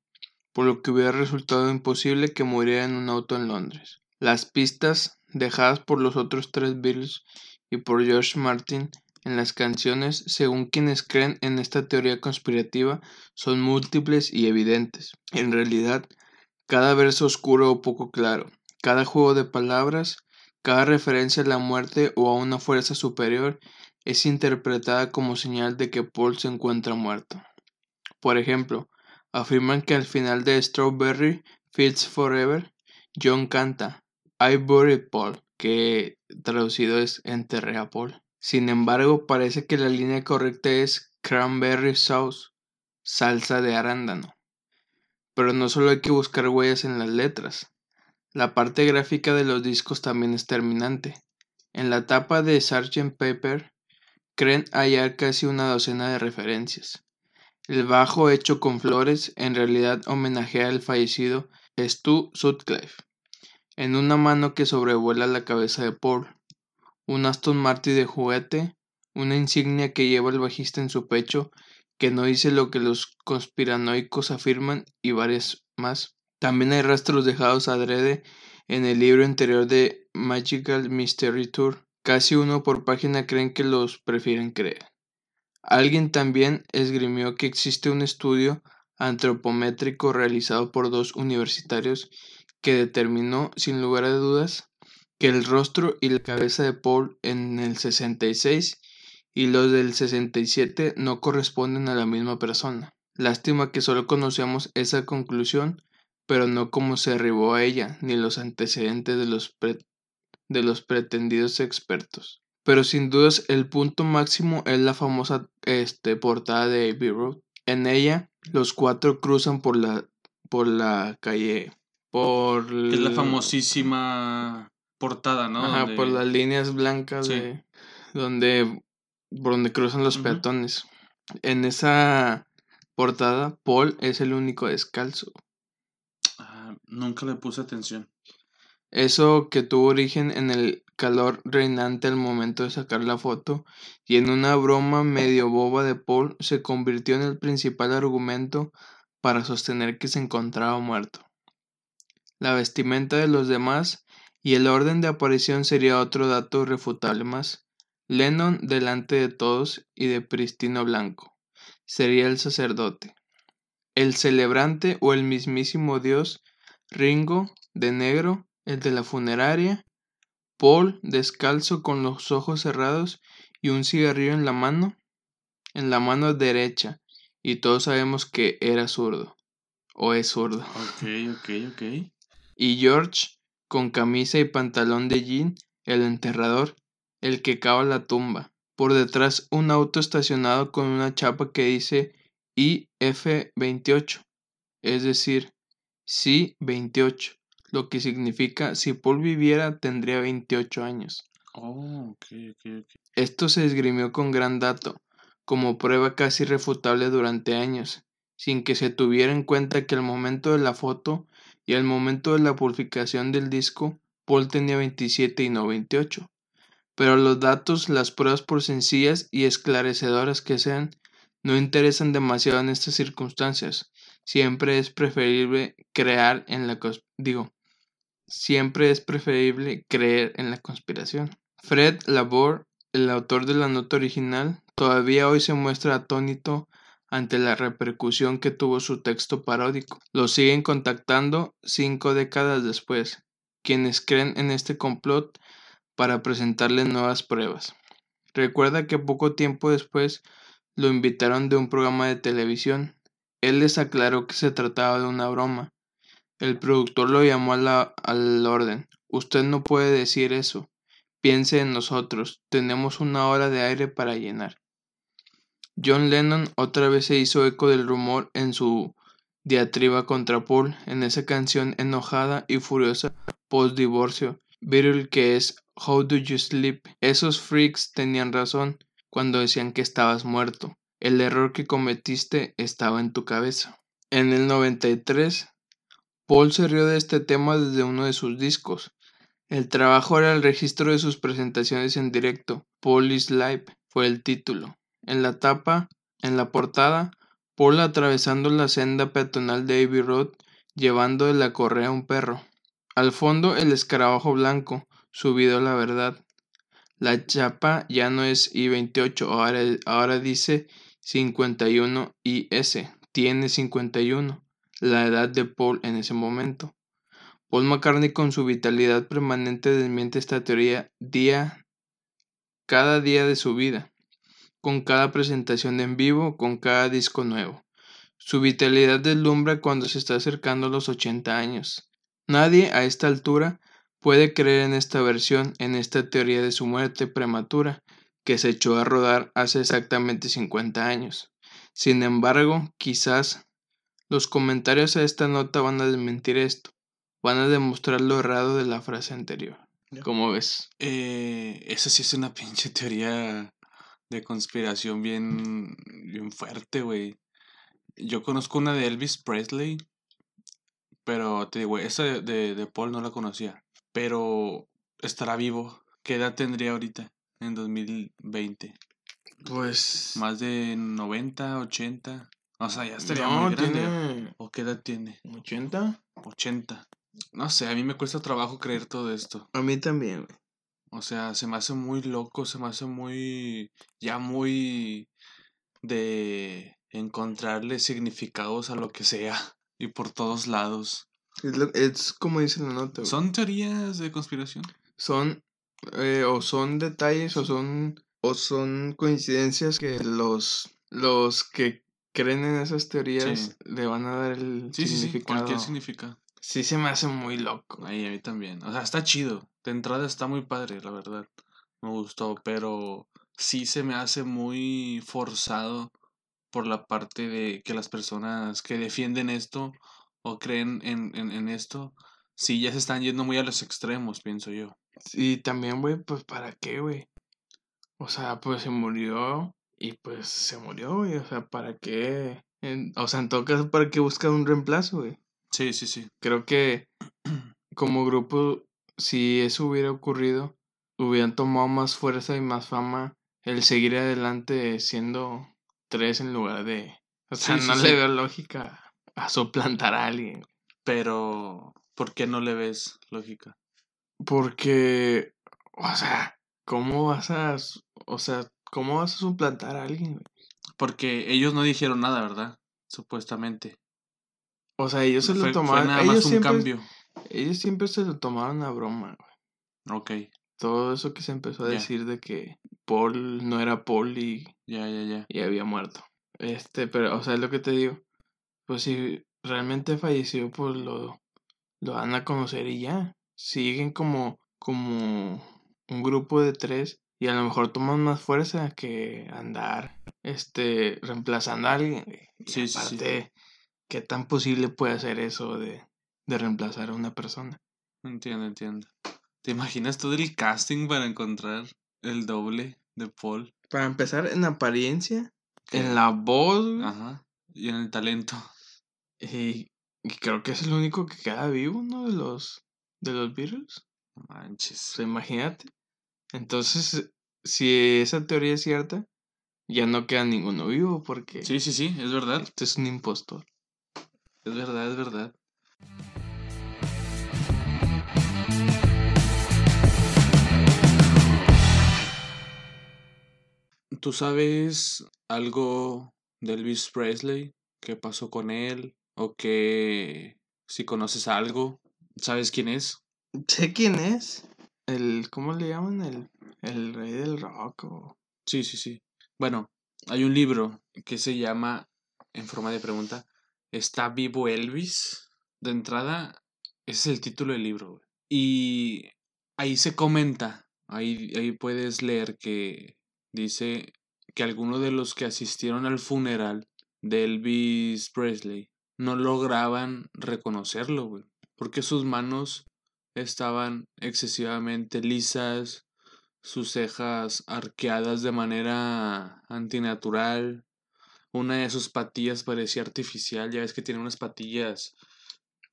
por lo que hubiera resultado imposible que muriera en un auto en Londres. Las pistas dejadas por los otros tres Beatles y por George Martin en las canciones, según quienes creen en esta teoría conspirativa, son múltiples y evidentes. En realidad, cada verso oscuro o poco claro, cada juego de palabras, cada referencia a la muerte o a una fuerza superior es interpretada como señal de que Paul se encuentra muerto. Por ejemplo, afirman que al final de Strawberry Fields Forever, John canta I buried Paul, que traducido es enterré a Paul. Sin embargo, parece que la línea correcta es cranberry sauce, salsa de arándano. Pero no solo hay que buscar huellas en las letras. La parte gráfica de los discos también es terminante. En la tapa de Sgt. Pepper creen hallar casi una docena de referencias. El bajo hecho con flores en realidad homenajea al fallecido Stu Sutcliffe, en una mano que sobrevuela la cabeza de Paul, un Aston Martin de juguete, una insignia que lleva el bajista en su pecho, que no dice lo que los conspiranoicos afirman y varias más. También hay rastros dejados adrede en el libro interior de Magical Mystery Tour. Casi uno por página creen que los prefieren creer. Alguien también esgrimió que existe un estudio antropométrico realizado por dos universitarios que determinó, sin lugar a dudas, que el rostro y la cabeza de Paul en el 66 y los del 67 no corresponden a la misma persona. Lástima que solo conocemos esa conclusión, pero no cómo se arribó a ella, ni los antecedentes de los, de los pretendidos expertos. Pero sin dudas el punto máximo es la famosa este, portada de Abbey Road. En ella los cuatro cruzan por la, por la calle. Por es la famosísima portada, ¿no? Ajá, por las líneas blancas de donde por donde cruzan los peatones. En esa portada, Paul es el único descalzo. Ah, nunca le puse atención. Eso que tuvo origen en el calor reinante al momento de sacar la foto y en una broma medio boba de Paul se convirtió en el principal argumento para sostener que se encontraba muerto. La vestimenta de los demás y el orden de aparición sería otro dato refutable más. Lennon delante de todos y de pristino blanco. Sería el sacerdote. El celebrante o el mismísimo Dios, Ringo, de negro, el de la funeraria, Paul, descalzo con los ojos cerrados y un cigarrillo en la mano, en la mano derecha, y todos sabemos que era zurdo. O es zurdo. Ok, ok, ok. Y George, con camisa y pantalón de jean, el enterrador, el que cava la tumba. Por detrás un auto estacionado con una chapa que dice IF28, es decir, sí 28, lo que significa si Paul viviera tendría 28 años. Oh, ok, ok, ok. Esto se esgrimió con gran dato, como prueba casi irrefutable durante años, sin que se tuviera en cuenta que al momento de la foto y al momento de la publicación del disco, Paul tenía 27 y no 28. Pero los datos, las pruebas por sencillas y esclarecedoras que sean, no interesan demasiado en estas circunstancias. Siempre es preferible en digo, siempre es preferible creer en la conspiración. Fred Labor, el autor de la nota original, todavía hoy se muestra atónito ante la repercusión que tuvo su texto paródico. Lo siguen contactando cinco décadas después, quienes creen en este complot para presentarle nuevas pruebas. Recuerda que poco tiempo después lo invitaron de un programa de televisión. Él les aclaró que se trataba de una broma. El productor lo llamó al orden. Usted no puede decir eso. Piense en nosotros. Tenemos una hora de aire para llenar. John Lennon otra vez se hizo eco del rumor en su diatriba contra Paul en esa canción enojada y furiosa post divorcio, Beatle que es How Do You Sleep. Esos freaks tenían razón cuando decían que estabas muerto. El error que cometiste estaba en tu cabeza. En el 93, Paul se rió de este tema desde uno de sus discos. El trabajo era el registro de sus presentaciones en directo. Paul is Live fue el título. En la tapa, en la portada, Paul atravesando la senda peatonal de Abbey Road, llevando de la correa un perro. Al fondo el escarabajo blanco, subido a la verdad. La chapa ya no es I-28, ahora, ahora dice 51 IS. Tiene 51, la edad de Paul en ese momento. Paul McCartney con su vitalidad permanente desmiente esta teoría día cada día de su vida con cada presentación en vivo, con cada disco nuevo. Su vitalidad deslumbra cuando se está acercando a los 80 años. Nadie a esta altura puede creer en esta versión, en esta teoría de su muerte prematura, que se echó a rodar hace exactamente 50 años. Sin embargo, quizás los comentarios a esta nota van a desmentir esto, van a demostrar lo errado de la frase anterior. ¿Cómo ves? Eh, esa sí es una pinche teoría de conspiración bien, bien fuerte, güey. Yo conozco una de Elvis Presley, pero te digo, esa de, de, Paul no la conocía. Pero estará vivo. ¿Qué edad tendría ahorita en 2020? Pues. Más de 90, 80. O sea, ya estaría muy grande. ¿O qué edad tiene? ¿80? 80. No sé, a mí me cuesta trabajo creer todo esto. A mí también, güey. O sea, se me hace muy loco, se me hace muy, ya muy de encontrarle significados a lo que sea y por todos lados. Es, como dice la nota. ¿Son teorías de conspiración? Son, eh, o son detalles o son, o son coincidencias que los, los que creen en esas teorías le van a dar el sí, significado. Sí, sí, cualquier significado. Sí se me hace muy loco. Ahí, a mí también. O sea, está chido. De entrada está muy padre, la verdad. Me gustó, pero sí se me hace muy forzado por la parte de que las personas que defienden esto o creen en, en, esto, sí ya se están yendo muy a los extremos, pienso yo. Sí, también, güey, pues para qué, güey. O sea, pues se murió y pues se murió, güey. O sea, ¿para qué? o sea, en todo caso, ¿para qué buscar un reemplazo, güey? Sí, sí, sí. Creo que como grupo, si eso hubiera ocurrido, hubieran tomado más fuerza y más fama el seguir adelante siendo tres en lugar de... O sea, no le veo lógica a suplantar a alguien. Pero, ¿por qué no le ves lógica? Porque, o sea, ¿cómo vas a... O sea, ¿cómo vas a suplantar a alguien? Porque ellos no dijeron nada, ¿verdad? Supuestamente. O sea, ellos se lo tomaron. ellos siempre, cambio. Ellos siempre se lo tomaron a broma, güey. Ok. Todo eso que se empezó a decir de que Paul no era Paul y. Ya, ya, ya. Y había muerto. Este, pero, o sea, es lo que te digo. Pues si realmente falleció, pues lo, lo van a conocer y ya. Siguen como, como un grupo de tres y a lo mejor toman más fuerza que andar, este, reemplazando a alguien. Sí, aparte, ¿qué tan posible puede ser eso de, de reemplazar a una persona? Entiendo, entiendo. ¿Te imaginas todo el casting para encontrar el doble de Paul? Para empezar, en apariencia, en la voz. Ajá. Y en el talento. Y, creo que es el único que queda vivo, ¿no? De los, de los Beatles. Manches. O imagínate. Entonces, si esa teoría es cierta, ya no queda ninguno vivo porque... Sí, sí, sí, es verdad. Este es un impostor. Es verdad, es verdad. ¿Tú sabes algo de Elvis Presley? ¿Qué pasó con él? ¿O que si conoces algo? ¿Sabes quién es? Sé quién es. El, ¿Cómo le llaman? El, el rey del rock. O... Sí, sí, sí. Bueno, hay un libro que se llama, en forma de pregunta, ¿Está vivo Elvis? De entrada, ese es el título del libro. Y ahí se comenta, ahí, ahí puedes leer que dice que algunos de los que asistieron al funeral de Elvis Presley no lograban reconocerlo, porque sus manos estaban excesivamente lisas, sus cejas arqueadas de manera antinatural, una de sus patillas parecía artificial, ya ves que tiene unas patillas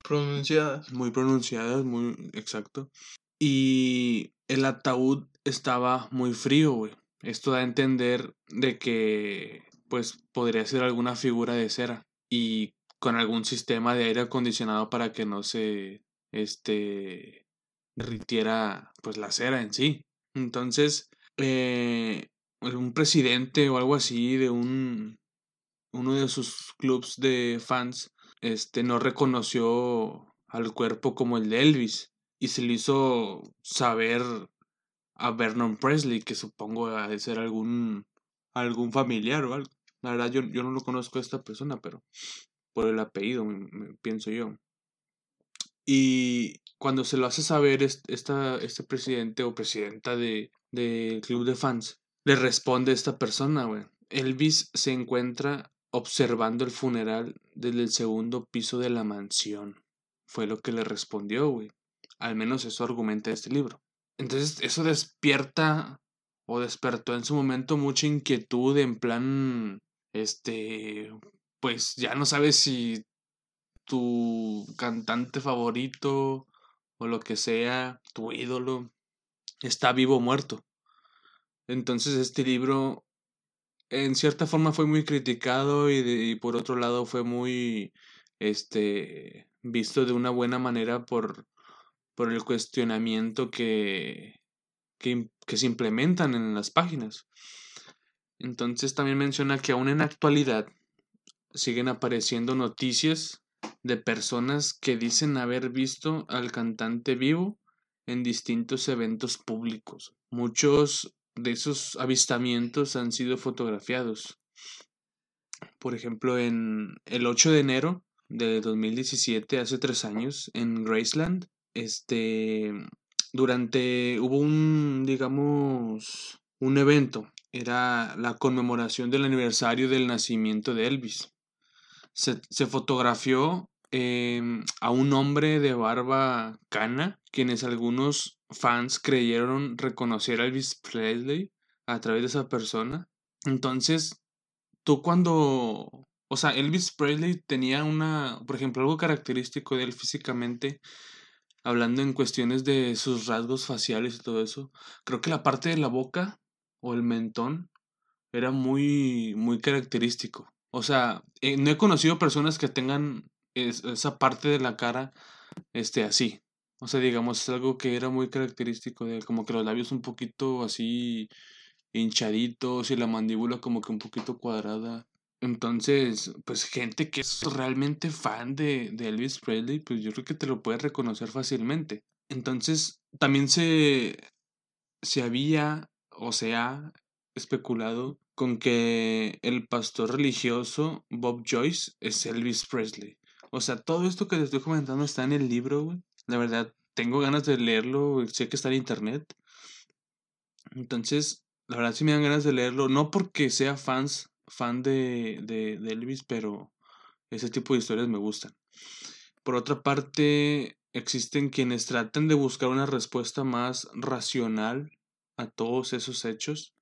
pronunciadas. Muy pronunciadas, muy exacto. Y el ataúd estaba muy frío, güey. Esto da a entender de que pues podría ser alguna figura de cera y con algún sistema de aire acondicionado para que no se este derritiera pues la cera en sí. Entonces, eh, un presidente o algo así de un uno de sus clubs de fans este no reconoció al cuerpo como el de Elvis y se le hizo saber a Vernon Presley, que supongo ha de ser algún, algún familiar o algo. La verdad, yo, yo no lo conozco a esta persona, pero por el apellido, pienso yo. Y cuando se lo hace saber esta, este presidente o presidenta del de club de fans, le responde esta persona, güey. Elvis se encuentra observando el funeral desde el segundo piso de la mansión. Fue lo que le respondió, güey. Al menos eso argumenta este libro. Entonces eso despierta o despertó en su momento mucha inquietud en plan, este, pues ya no sabes si tu cantante favorito o lo que sea, tu ídolo, está vivo o muerto. Entonces este libro en cierta forma fue muy criticado y, y, por otro lado fue muy este visto de una buena manera por por el cuestionamiento que, que, se implementan en las páginas. Entonces también menciona que aún en actualidad siguen apareciendo noticias de personas que dicen haber visto al cantante vivo en distintos eventos públicos. Muchos de esos avistamientos han sido fotografiados. Por ejemplo, en el 8 de enero de 2017, hace tres años, en Graceland, este, durante, hubo un, digamos, un evento, era la conmemoración del aniversario del nacimiento de Elvis. Se, fotografió em, a un hombre de barba cana, quienes algunos fans creyeron reconocer a Elvis Presley a través de esa persona. Entonces, tú cuando, o sea, Elvis Presley tenía una, por ejemplo, algo característico de él físicamente hablando en cuestiones de sus rasgos faciales y todo eso, creo que la parte de la boca o el mentón era muy, muy característico. O sea, eh, no he conocido personas que tengan esa parte de la cara este, así. O sea, digamos, es algo que era muy característico de como que los labios un poquito así hinchaditos y la mandíbula como que un poquito cuadrada. Entonces, pues gente que es realmente fan de, Elvis Presley, pues yo creo que te lo puedes reconocer fácilmente. Entonces, también se, se había o se ha especulado con que el pastor religioso Bob Joyce es Elvis Presley. O sea, todo esto que te estoy comentando está en el libro, güey. La verdad, tengo ganas de leerlo, sé que está en internet. Entonces, la verdad sí me dan ganas de leerlo, no porque sea fans, fan de, de, Elvis, pero ese tipo de historias me gustan. Por otra parte, existen quienes tratan de buscar una respuesta más racional a todos esos hechos.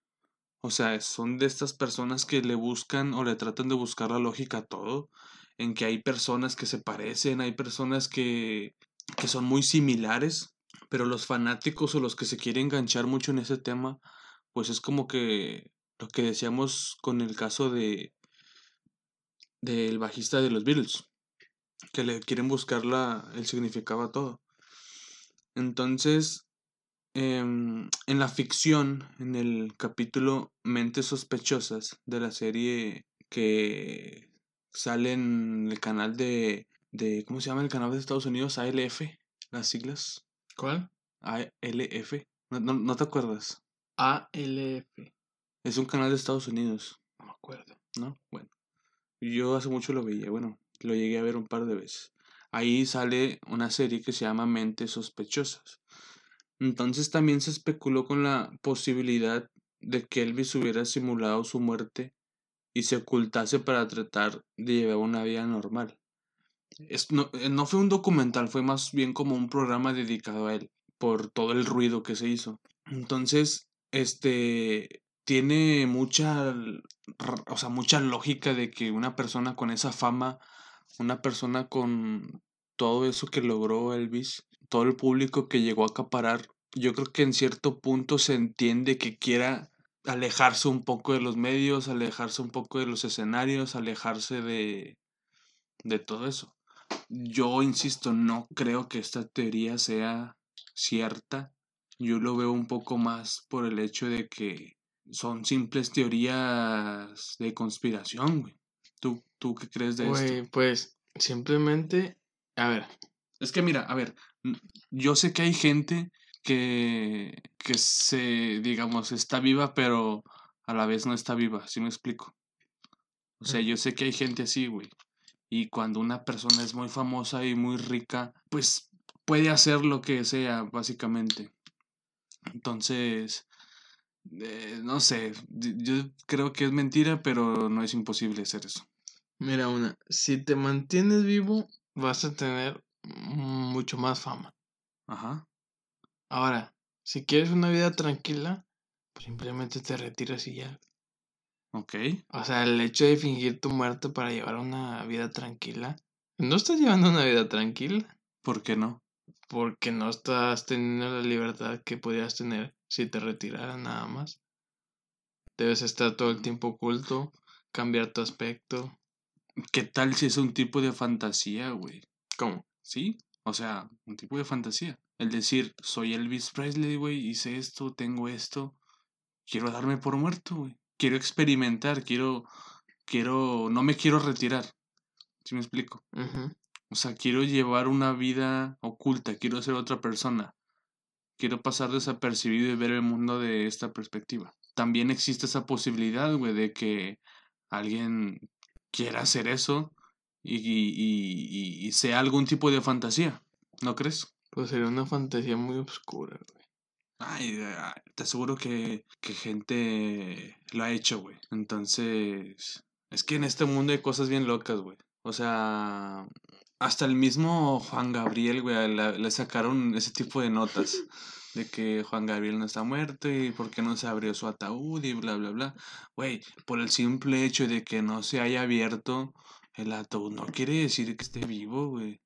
O sea, son de estas personas que le buscan o le tratan de buscar la lógica a todo, en que hay personas que se parecen, hay personas que, que son muy similares, pero los fanáticos o los que se quieren enganchar mucho en ese tema, pues es como que lo que decíamos con el caso de del bajista de los Beatles, que le quieren buscar la, el significado a todo. Entonces, em, en la ficción, en el capítulo Mentes Sospechosas de la serie que sale en el canal de, de ¿cómo se llama el canal de Estados Unidos? ALF, las siglas. ¿Cuál? ALF. No, no, ¿No te acuerdas? ALF. Es un canal de Estados Unidos. No me acuerdo. ¿No? Bueno. Yo hace mucho lo veía, bueno, lo llegué a ver un par de veces. Ahí sale una serie que se llama Mentes Sospechosas. Entonces también se especuló con la posibilidad de que Elvis hubiera simulado su muerte y se ocultase para tratar de llevar una vida normal. Es, no, eh, no fue un documental, fue más bien como un programa dedicado a él, por todo el ruido que se hizo. Entonces, este, tiene mucha, o sea, mucha lógica de que una persona con esa fama, una persona con todo eso que logró Elvis, todo el público que llegó a acaparar, yo creo que en cierto punto se entiende que quiera alejarse un poco de los medios, alejarse un poco de los escenarios, alejarse de, de todo eso. Yo insisto, no creo que esta teoría sea cierta. Yo lo veo un poco más por el hecho de que son simples teorías de conspiración, güey. ¿Tú, ¿Tú qué crees de esto? Pues simplemente, a ver. Es que mira, a ver, yo sé que hay gente que, que se, digamos, está viva, pero a la vez no está viva, ¿sí me explico? O sea, yo sé que hay gente así, güey. Y cuando una persona es muy famosa y muy rica, pues puede hacer lo que sea, básicamente. Entonces, eh, no sé, yo creo que es mentira, pero no es imposible hacer eso. Mira, una, si te mantienes vivo, vas a tener mucho más fama. Ajá. Ahora, si quieres una vida tranquila, pues simplemente te retiras y ya. Ok. O sea, el hecho de fingir tu muerte para llevar una vida tranquila, no estás llevando una vida tranquila. ¿Por qué no? Porque no estás teniendo la libertad que podías tener si te retiraran nada más. Debes estar todo el tiempo oculto, cambiar tu aspecto. ¿Qué tal si es un tipo de fantasía, güey? ¿Cómo? Sí, o sea, un tipo de fantasía. El decir, soy Elvis Presley, güey, hice esto, tengo esto. Quiero darme por muerto, güey. Quiero experimentar, quiero, quiero, no me quiero retirar. ¿Sí me explico? O sea, quiero llevar una vida oculta, quiero ser otra persona quiero pasar desapercibido y ver el mundo de esta perspectiva. También existe esa posibilidad, güey, de que alguien quiera hacer eso y, y, y, sea algún tipo de fantasía, ¿no crees? Pues sería una fantasía muy oscura, güey. Ay, te aseguro que, que gente lo ha hecho, güey. Entonces, es que en este mundo hay cosas bien locas, güey. O sea, hasta el mismo Juan Gabriel, güey, le, sacaron ese tipo de notas. De que Juan Gabriel no está muerto y por qué no se abrió su ataúd y bla, bla, bla. Güey, por el simple hecho de que no se haya abierto el ataúd, no quiere decir que esté vivo, güey.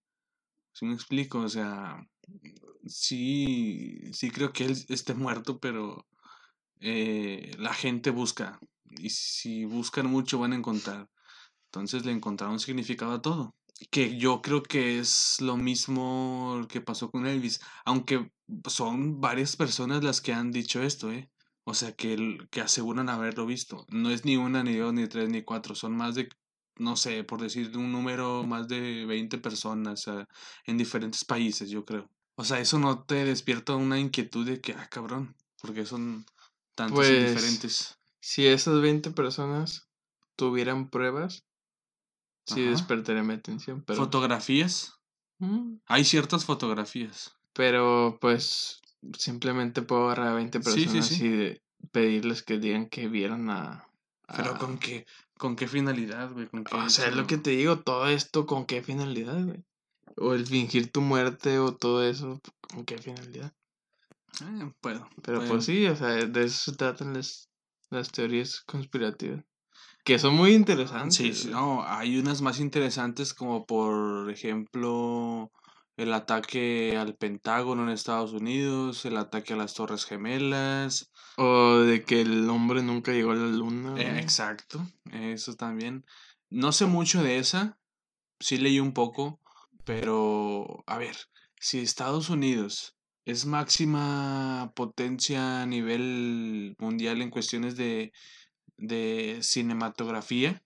Si me explico? O sea, sí, sí creo que él esté muerto, pero eh, la gente busca. Y si buscan mucho van a encontrar. Entonces le encontraron significado a todo que yo creo que es lo mismo que pasó con Elvis, aunque son varias personas las que han dicho esto, ¿eh? O sea, que, que aseguran haberlo visto. No es ni una, ni dos, ni tres, ni cuatro, son más de, no sé, por decir un número, más de 20 personas en diferentes países, yo creo. O sea, eso no te despierta una inquietud de que, ah, cabrón, porque son tantos pues, diferentes. si esas 20 personas tuvieran pruebas, sí despertaría mi atención. Pero... ¿Fotografías? Mm. Hay ciertas fotografías. Pero pues simplemente puedo agarrar a 20 personas y pedirles que digan que vieron a... Pero con qué, con qué finalidad, güey. o sea, es lo que te digo, todo esto con qué finalidad, güey. O el fingir tu muerte o todo eso, con qué finalidad. Eh, puedo. Pero pues sí, o sea, de eso se tratan las, las teorías conspirativas. Que son muy interesantes. Sí, no, hay unas más interesantes como por ejemplo el ataque al Pentágono en Estados Unidos, el ataque a las Torres Gemelas. O de que el hombre nunca llegó a la luna. Eh, exacto, eso también. No sé mucho de esa, sí leí un poco, pero a ver, si Estados Unidos es máxima potencia a nivel mundial en cuestiones de, de cinematografía,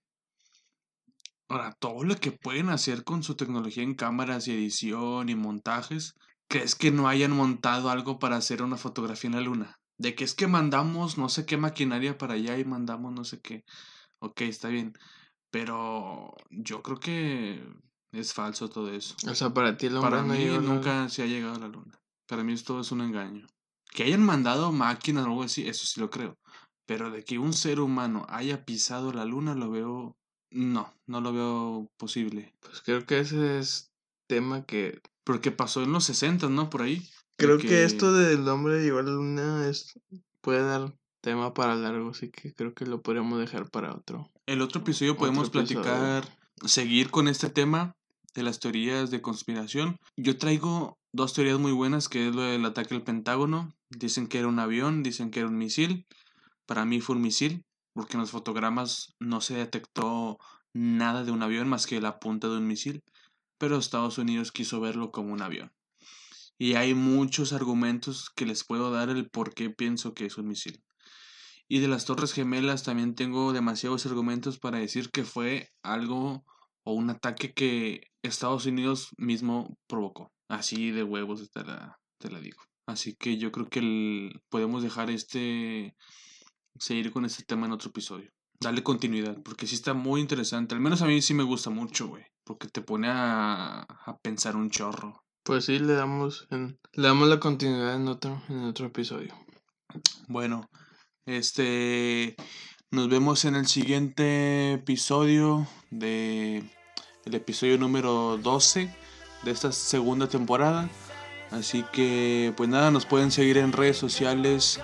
Ahora, todo lo que pueden hacer con su tecnología en cámaras y edición y montajes, ¿crees que no hayan montado algo para hacer una fotografía en la luna? De que es que mandamos no sé qué maquinaria para allá y mandamos no sé qué. Ok, está bien. Pero yo creo que es falso todo eso. O sea, para ti el hombre Para mí nunca se ha llegado a la luna. Para mí esto es un engaño. Que hayan mandado máquinas o algo así, eso sí lo creo. Pero de que un ser humano haya pisado la luna lo veo no, no lo veo posible. Pues creo que ese es tema que... Porque pasó en los 60, ¿no? Por ahí. Creo que... esto del hombre llegó a la luna es... puede dar tema para largo, así que creo que lo podríamos dejar para otro. El otro episodio podemos platicar, seguir con este tema de las teorías de conspiración. Yo traigo dos teorías muy buenas, que es lo del ataque al Pentágono. Dicen que era un avión, dicen que era un misil. Para mí fue un misil porque en los fotogramas no se detectó nada de un avión más que la punta de un misil, pero Estados Unidos quiso verlo como un avión. Y hay muchos argumentos que les puedo dar el por qué pienso que es un misil. Y de las Torres Gemelas también tengo demasiados argumentos para decir que fue algo o un ataque que Estados Unidos mismo provocó. Así de huevos te la, te la digo. Así que yo creo que podemos dejar este seguir con este tema en otro episodio. Darle continuidad, porque sí está muy interesante. Al menos a mí sí me gusta mucho, güey. Porque te pone a, a pensar un chorro. Pues sí, le damos, en, le damos la continuidad en otro, en otro episodio. Bueno, este. Nos vemos en el siguiente episodio de. El episodio número 12 de esta segunda temporada. Así que, pues nada, nos pueden seguir en redes sociales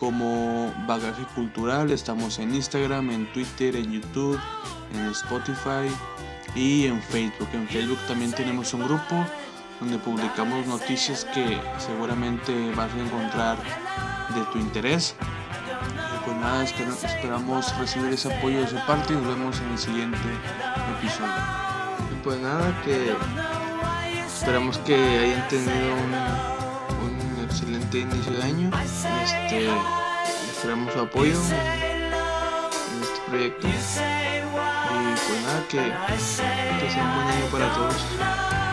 como Bagaje Cultural. Estamos en Instagram, en Twitter, en YouTube, en Spotify y en Facebook. En Facebook también tenemos un grupo donde publicamos noticias que seguramente vas a encontrar de tu interés. Y pues nada, esperamos recibir ese apoyo de su parte y nos vemos en el siguiente episodio. Y pues nada, que esperamos que hayan tenido un excelente inicio de año. Este, su apoyo en, este proyecto. Y pues nada, que sea un buen año para todos.